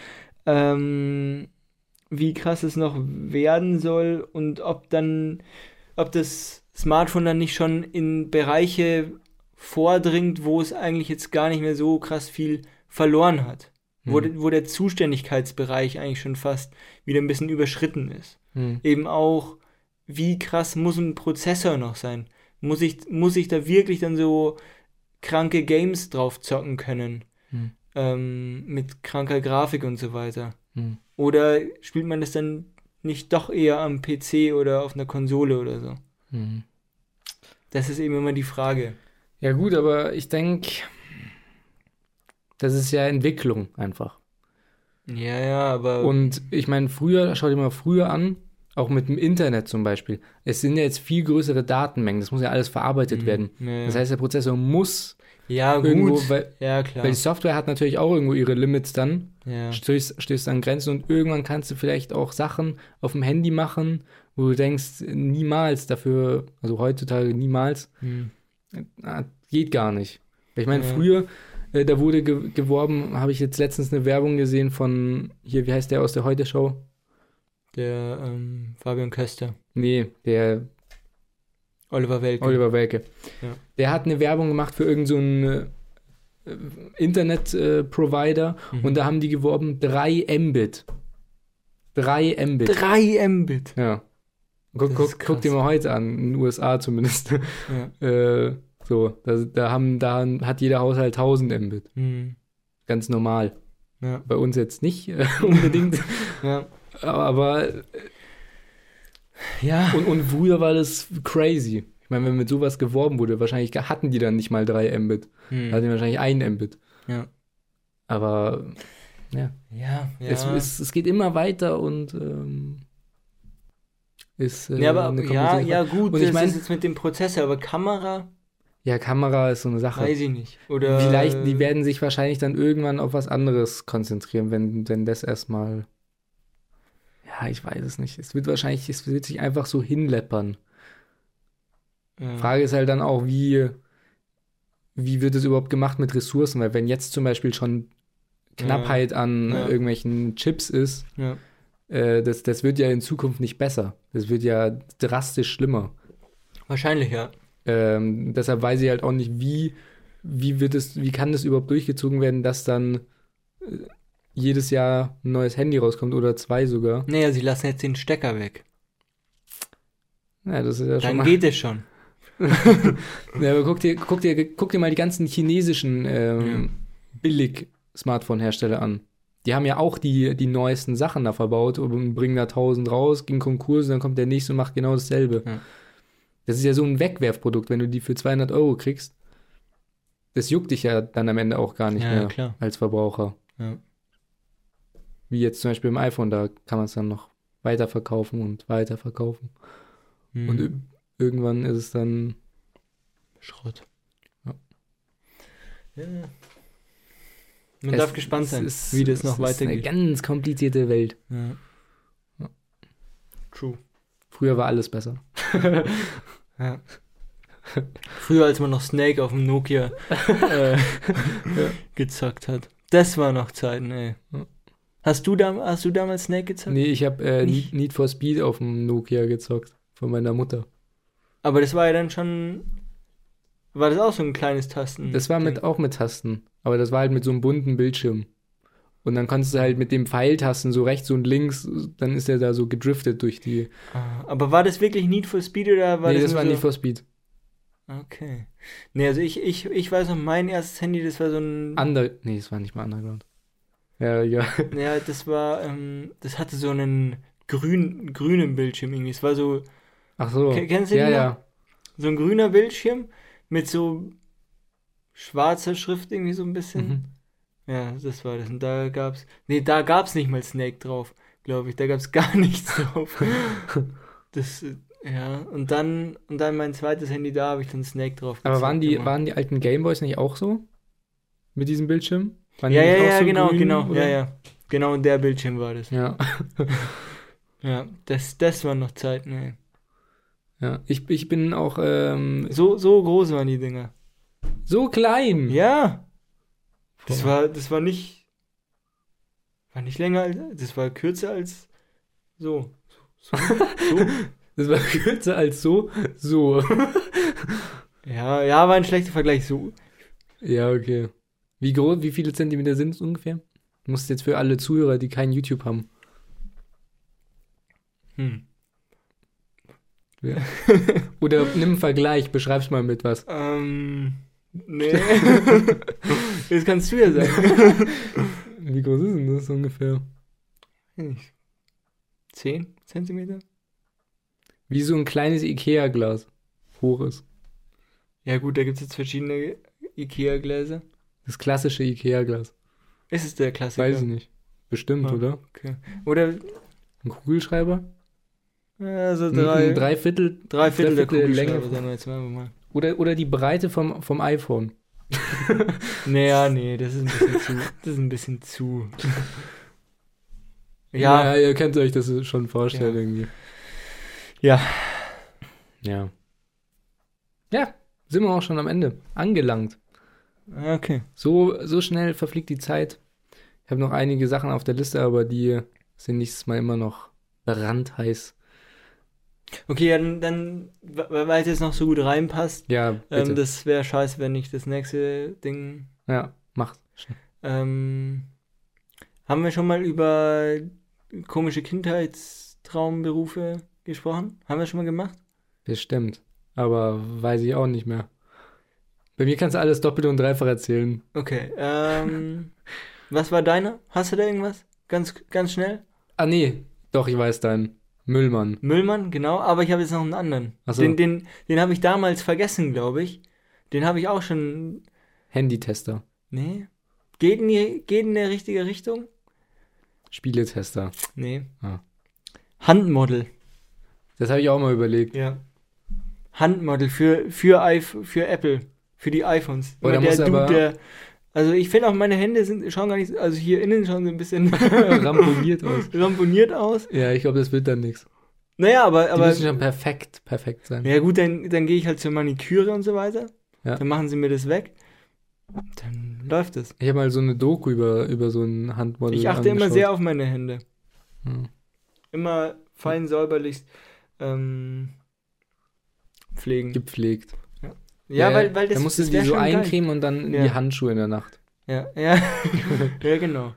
ähm, wie krass es noch werden soll und ob dann, ob das Smartphone dann nicht schon in Bereiche vordringt, wo es eigentlich jetzt gar nicht mehr so krass viel verloren hat. Wo, Hm. de- wo der Zuständigkeitsbereich eigentlich schon fast wieder ein bisschen überschritten ist. hm, Eben auch, wie krass muss ein Prozessor noch sein? Muss ich, muss ich da wirklich dann so kranke Games drauf zocken können? hm, ähm, mit kranker Grafik und so weiter? hm. Oder spielt man das dann nicht doch eher am PC oder auf einer Konsole oder so? hm. Das ist eben immer die Frage. Ja, gut, aber ich denke, das ist ja Entwicklung einfach. Ja, ja, aber. Und ich meine, früher, schau dir mal früher an, auch mit dem Internet zum Beispiel. Es sind ja jetzt viel größere Datenmengen, das muss ja alles verarbeitet Mhm. werden. Ja. Das heißt, der Prozessor muss ja, gut. irgendwo, weil, ja, klar. weil die Software hat natürlich auch irgendwo ihre Limits dann, ja. stößt, stößt an Grenzen und irgendwann kannst du vielleicht auch Sachen auf dem Handy machen, wo du denkst, niemals dafür, also heutzutage niemals, Hm. Ah, geht gar nicht. Ich meine, Ja. früher, äh, da wurde ge geworben, habe ich jetzt letztens eine Werbung gesehen von, hier, wie heißt der aus der Heute-Show? Der ähm, Fabian Köster. Nee, der Oliver Welke. Oliver Welke. Ja. Der hat eine Werbung gemacht für irgendeinen so äh, Internet-Provider Mhm. und da haben die geworben 3 Mbit. 3 Mbit. 3 Mbit. Ja. Guck, guck, guck dir mal heute an, in den USA zumindest. Ja. äh, so, da, da, haben, da hat jeder Haushalt 1000 Mbit. Hm. Ganz normal. Ja. Bei uns jetzt nicht äh, unbedingt. Ja. Aber Ja. und, und früher war das crazy. Ich meine, wenn mit sowas geworben wurde, wahrscheinlich hatten die dann nicht mal 3 Mbit. Hm. Da hatten die wahrscheinlich 1 Mbit. Ja. Aber ja, Ja, ja. Es, es, es geht immer weiter und ähm, ist äh, ja, aber ja, ja, gut, Und ich das mein- ist jetzt mit dem Prozessor, aber Kamera, Ja, Kamera ist so eine Sache. weiß ich nicht. Oder Vielleicht, die werden sich wahrscheinlich dann irgendwann auf was anderes konzentrieren, wenn, wenn das erstmal. Ja, ich weiß es nicht. Es wird wahrscheinlich, es wird sich einfach so hinleppern. ja. Frage ist halt dann auch, wie, wie wird es überhaupt gemacht mit Ressourcen? Weil wenn jetzt zum Beispiel schon Knappheit an Ja. irgendwelchen Chips ist, Ja. äh, das, das wird ja in Zukunft nicht besser. Das wird ja drastisch schlimmer. Wahrscheinlich, ja. Ähm, deshalb weiß ich halt auch nicht, wie, wie wird es, wie kann das überhaupt durchgezogen werden, dass dann äh, jedes Jahr ein neues Handy rauskommt oder zwei sogar. Naja, sie lassen jetzt den Stecker weg. Ja, das ist ja schon Dann mal. geht es schon. Ja, aber guck dir, guck dir, guck dir mal die ganzen chinesischen ähm, Billig-Smartphone-Hersteller an. Die haben ja auch die, die neuesten Sachen da verbaut und bringen da 1000 raus, gehen Konkurs, dann kommt der nächste und macht genau dasselbe. Ja. Das ist ja so ein Wegwerfprodukt, wenn du die für 200 Euro kriegst. Das juckt dich ja dann am Ende auch gar nicht Ja, mehr klar. als Verbraucher. Ja. Wie jetzt zum Beispiel im iPhone, da kann man es dann noch weiterverkaufen und weiterverkaufen. Hm. Und ir- irgendwann ist es dann, Schrott. Ja. Ja. Man es darf gespannt es sein, ist- wie das es noch ist eine weitergeht. ganz komplizierte Welt. Ja. Ja. True. Früher war alles besser. Ja. Früher, als man noch Snake auf dem Nokia äh, gezockt hat. Das war noch Zeiten, ey. Hast du, da, hast du damals Snake gezockt? Nee, ich habe äh, Need, for Speed auf dem Nokia gezockt. Von meiner Mutter. Aber das war ja dann schon. War das auch so ein kleines Tasten? Das war mit, auch mit Tasten. Aber das war halt mit so einem bunten Bildschirm. Und dann konntest du halt mit dem Pfeiltasten so rechts und links, dann ist der da so gedriftet durch die. Ah, Aber war das wirklich Need for Speed oder war nee, das das nur war so? Need for Speed. Okay. Nee, also ich, ich, ich weiß noch, mein erstes Handy, das war so ein. Under. Nee, das war nicht mal Underground. Ja, ja. ja, das war, ähm, das hatte so einen grün, grünem Bildschirm irgendwie. Es war so, Ach so. Ke- kennst du ja, den noch? ja. so ein grüner Bildschirm mit so schwarzer Schrift irgendwie so ein bisschen. Mhm. Ja, das war das. Und da gab's. Nee, da gab's nicht mal Snake drauf, glaube ich. Da gab's gar nichts drauf. das, äh, ja. Und dann, und dann mein zweites Handy, da habe ich dann Snake drauf. Aber waren die, immer. waren die alten Gameboys nicht auch so? Mit diesem Bildschirm? Waren Ja, ja, ja, so genau, grün, genau. oder? Ja, ja. Genau, und der Bildschirm war das. Ja. Ja, das, das waren noch Zeiten, ey. ja. Ich, ich bin auch ähm, So, so groß waren die Dinger. so klein. Ja. Das Boah. war, das war nicht, war nicht länger als, das war kürzer als so. So, so. Das war kürzer als so. So. Ja, ja, war ein schlechter Vergleich. So. ja, okay. Wie groß, wie viele Zentimeter sind es ungefähr? Du musst jetzt für alle Zuhörer, die kein YouTube haben. Hm. Ja. Oder nimm einen Vergleich, beschreib's mal mit was. Ähm, nee. das kannst du ja sagen. Wie groß ist denn das ungefähr? Nicht. Zehn Zentimeter? Wie so ein kleines Ikea-Glas. Hoch ist. Ja gut, da gibt es jetzt verschiedene Ikea-Gläser. Das klassische Ikea-Glas. Ist es der Klassiker? Weiß ich nicht. Bestimmt, Ah. oder? Okay. Oder Ein Kugelschreiber? ja, so Ein- drei, Ein Dreiviertel. drei Viertel der Dreiviertel Kugelschreiber, Länge. sagen wir jetzt mal. Oder, oder die Breite vom, vom iPhone. Naja, nee, das ist ein bisschen zu. Das ist ein bisschen zu. Ja, Ja, ihr könnt euch das schon vorstellen Ja. irgendwie. ja. Ja. Ja, sind wir auch schon am Ende. Angelangt. Okay. So, so schnell verfliegt die Zeit. Ich habe noch einige Sachen auf der Liste, aber die sind nächstes Mal immer noch brandheiß. Okay, dann, dann weil es jetzt noch so gut reinpasst, Ja, bitte. ähm, das wäre scheiße, wenn ich das nächste Ding. ja, mach. Ähm, haben wir schon mal über komische Kindheitstraumberufe gesprochen? Haben wir schon mal gemacht? Bestimmt. Aber weiß ich auch nicht mehr. Bei mir kannst du alles doppelt und dreifach erzählen. Okay. Ähm, was war deiner? Hast du da irgendwas? Ganz, ganz schnell? Ah, nee. Doch, ich weiß deinen. Müllmann. Müllmann, genau, aber ich habe jetzt noch einen anderen. Ach so. Den, den, den habe ich damals vergessen, glaube ich. Den habe ich auch schon. Handytester. Nee. Geht in, die, geht in der richtige Richtung? Spieletester. Nee. Ah. Handmodel. Das habe ich auch mal überlegt. Ja. Handmodel für, für, für Apple. Für die iPhones. Boah, da Immer musst du aber- der. Also ich finde auch meine Hände sind, schauen gar nicht, also hier innen schauen sie ein bisschen Ramponiert aus. ramponiert aus. Ja, ich glaube, das wird dann nichts. Naja, aber, Die aber müssen schon perfekt, perfekt sein. ja gut, dann, dann gehe ich halt zur Maniküre und so weiter. Ja. Dann machen sie mir das weg. Dann läuft es. Ich habe mal so eine Doku über, über so ein Handmodel Ich achte immer angeschaut. sehr auf meine Hände. Hm. Immer fein säuberlich ähm, pflegen. Gepflegt. Ja, weil, weil das, Da musst du das die wär so eincremen und dann in Ja. die Handschuhe in der Nacht. Ja, ja. ja, genau.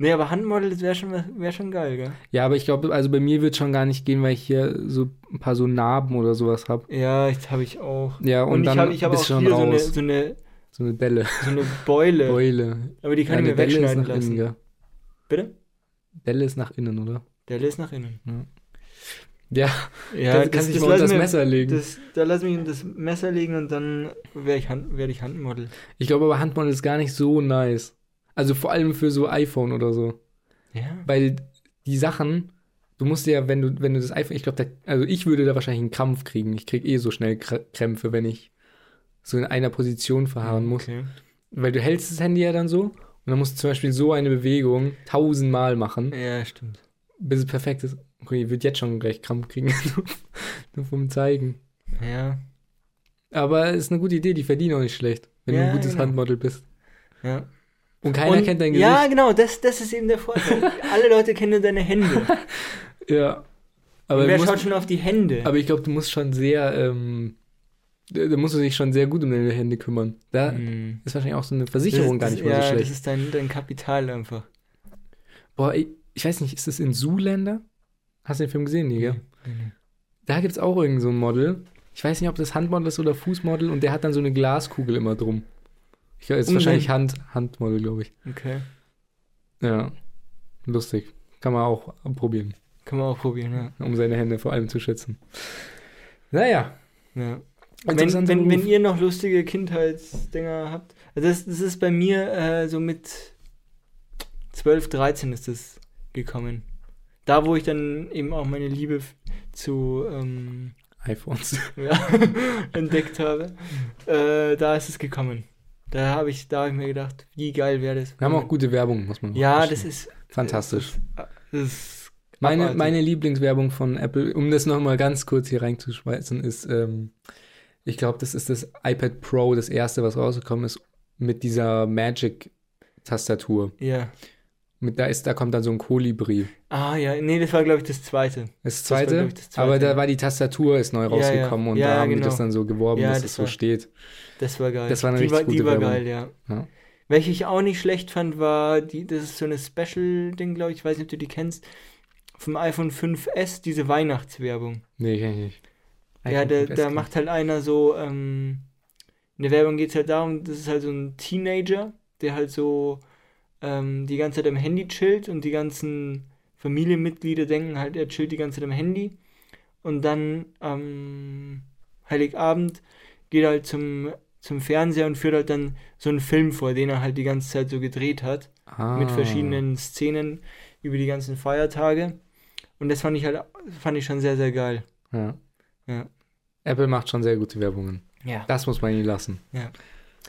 Nee, aber Handmodel, das wäre schon, wär schon geil, gell? Ja, aber ich glaube, also bei mir wird schon gar nicht gehen, weil ich hier so ein paar so Narben oder sowas habe. Ja, ich habe ich auch. Ja, und, Und, ich dann ich hab auch bist hier schon so eine, raus. so, eine, So eine Delle. so eine Beule. Beule. Aber die kann Ja, ich mir Delle ist wegschneiden nach lassen. innen, gell? Bitte? Delle ist nach innen, oder? Der lässt nach innen. Ja, Ja, das, kann sich mal unter das Messer legen. Das, da lass mich das Messer legen und dann werde ich, Hand, werd ich Handmodel. ich glaube aber Handmodel ist gar nicht so nice. Also vor allem für so iPhone oder so. Ja. Weil die Sachen, du musst ja, wenn du, wenn du das iPhone, ich glaube, also ich würde da wahrscheinlich einen Krampf kriegen. Ich kriege eh so schnell Kr Krämpfe, wenn ich so in einer Position verharren muss. Okay. Weil du hältst das Handy ja dann so und dann musst du zum Beispiel so eine Bewegung tausendmal machen, Ja, stimmt. bis es perfekt ist. Okay, ich würde jetzt schon gleich Krampf kriegen, nur vom Zeigen. Ja. Aber ist eine gute Idee, die verdienen auch nicht schlecht, wenn du Ja, ein gutes genau. Handmodel bist. Ja. Und keiner Und- kennt dein Gesicht. Ja, genau, das, das ist eben der Vorteil. Alle Leute kennen nur deine Hände. Ja. Aber, du wer musst, schaut schon auf die Hände? aber ich glaube, du musst schon sehr, ähm, da musst du dich schon sehr gut um deine Hände kümmern. Da Hm. ist wahrscheinlich auch so eine Versicherung das, gar nicht das, mal ja, so das schlecht. ist dein, dein Kapital einfach. Boah, ich, ich weiß nicht, ist das in Zoolander? Hast du den Film gesehen, nie, gell? Nee, nee. Da gibt es auch irgend so ein Model. Ich weiß nicht, ob das Handmodel ist oder Fußmodel und der hat dann so eine Glaskugel immer drum. Ich glaube, ist Um wahrscheinlich Hand, Handmodel, glaube ich. Okay. Ja. Lustig. Kann man auch probieren. Kann man auch probieren, ja. um seine Hände vor allem zu schützen. Naja, ja. Wenn, wenn, wenn ihr noch lustige Kindheitsdinger habt, also das, das ist bei mir äh, so mit 12, 13 ist das gekommen. Da, wo ich dann eben auch meine Liebe zu ähm, iPhones. ja, entdeckt habe, äh, da ist es gekommen. Da habe ich, da hab ich mir gedacht, wie geil wäre das. Wir haben auch gute Werbung, muss man Ja, sagen. das ist fantastisch. Das ist, das Meine, abartig. meine Lieblingswerbung von Apple, um das nochmal ganz kurz hier reinzuschmeißen, ist, ähm, ich glaube, das ist das iPad Pro, das erste, was rausgekommen ist, mit dieser Magic-Tastatur. Ja. Mit, da, ist, da kommt dann so ein Kolibri. Ah ja, nee, das war glaube ich das zweite. Das war, zweite, glaub ich, das zweite, aber da ja. war die Tastatur ist neu Ja, rausgekommen ja. und Ja, da haben die genau. das dann so geworben, Ja, dass das es so war- steht. Das war geil. Das war eine die richtig war, die gute war Werbung. geil, ja. Ja. Welche ich auch nicht schlecht fand, war, die, das ist so eine Special-Ding, glaube ich, ich weiß nicht, ob du die kennst, vom iPhone 5S, diese Weihnachtswerbung. Nee, kenn ich nicht. ja, iPhone da, 5S da kenn macht halt einer so, ähm, in der Werbung geht es halt darum, das ist halt so ein Teenager, der halt so ähm, die ganze Zeit am Handy chillt und die ganzen Familienmitglieder denken halt, er chillt die ganze Zeit am Handy. Und dann am Heiligabend geht er halt zum, zum Fernseher und führt halt dann so einen Film vor, den er halt die ganze Zeit so gedreht hat. Ah. mit verschiedenen Szenen über die ganzen Feiertage. Und das fand ich halt, fand ich schon sehr, sehr geil. Ja. Ja. Apple macht schon sehr gute Werbungen. Ja. Das muss man ihnen lassen.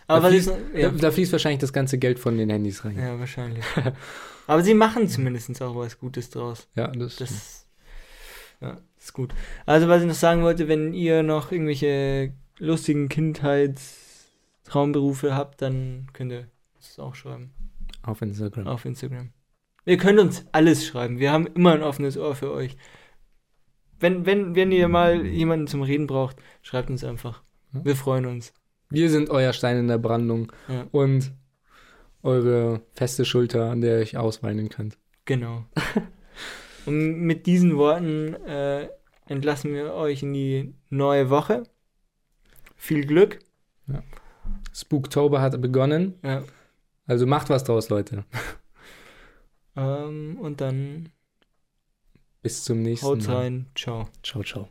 Aber da, was ist, fließt, ja, da, da fließt wahrscheinlich das ganze Geld von den Handys rein. ja, wahrscheinlich. Aber sie machen zumindest auch was Gutes draus. Ja, das, Das ja, ist gut. Also, was ich noch sagen wollte, wenn ihr noch irgendwelche lustigen Kindheitstraumberufe habt, dann könnt ihr das auch schreiben auf Instagram. auf Instagram. Ihr könnt uns alles schreiben. Wir haben immer ein offenes Ohr für euch. Wenn, wenn, wenn ihr mal jemanden zum Reden braucht, schreibt uns einfach. Wir freuen uns. Wir sind euer Stein in der Brandung Ja. und eure feste Schulter, an der ihr euch ausweinen könnt. Genau. Und mit diesen Worten äh, entlassen wir euch in die neue Woche. Viel Glück. Spooktober hat begonnen, Ja. also macht was draus, Leute. Ähm, und dann Bis zum nächsten haut Mal. rein. Ciao. Ciao, ciao.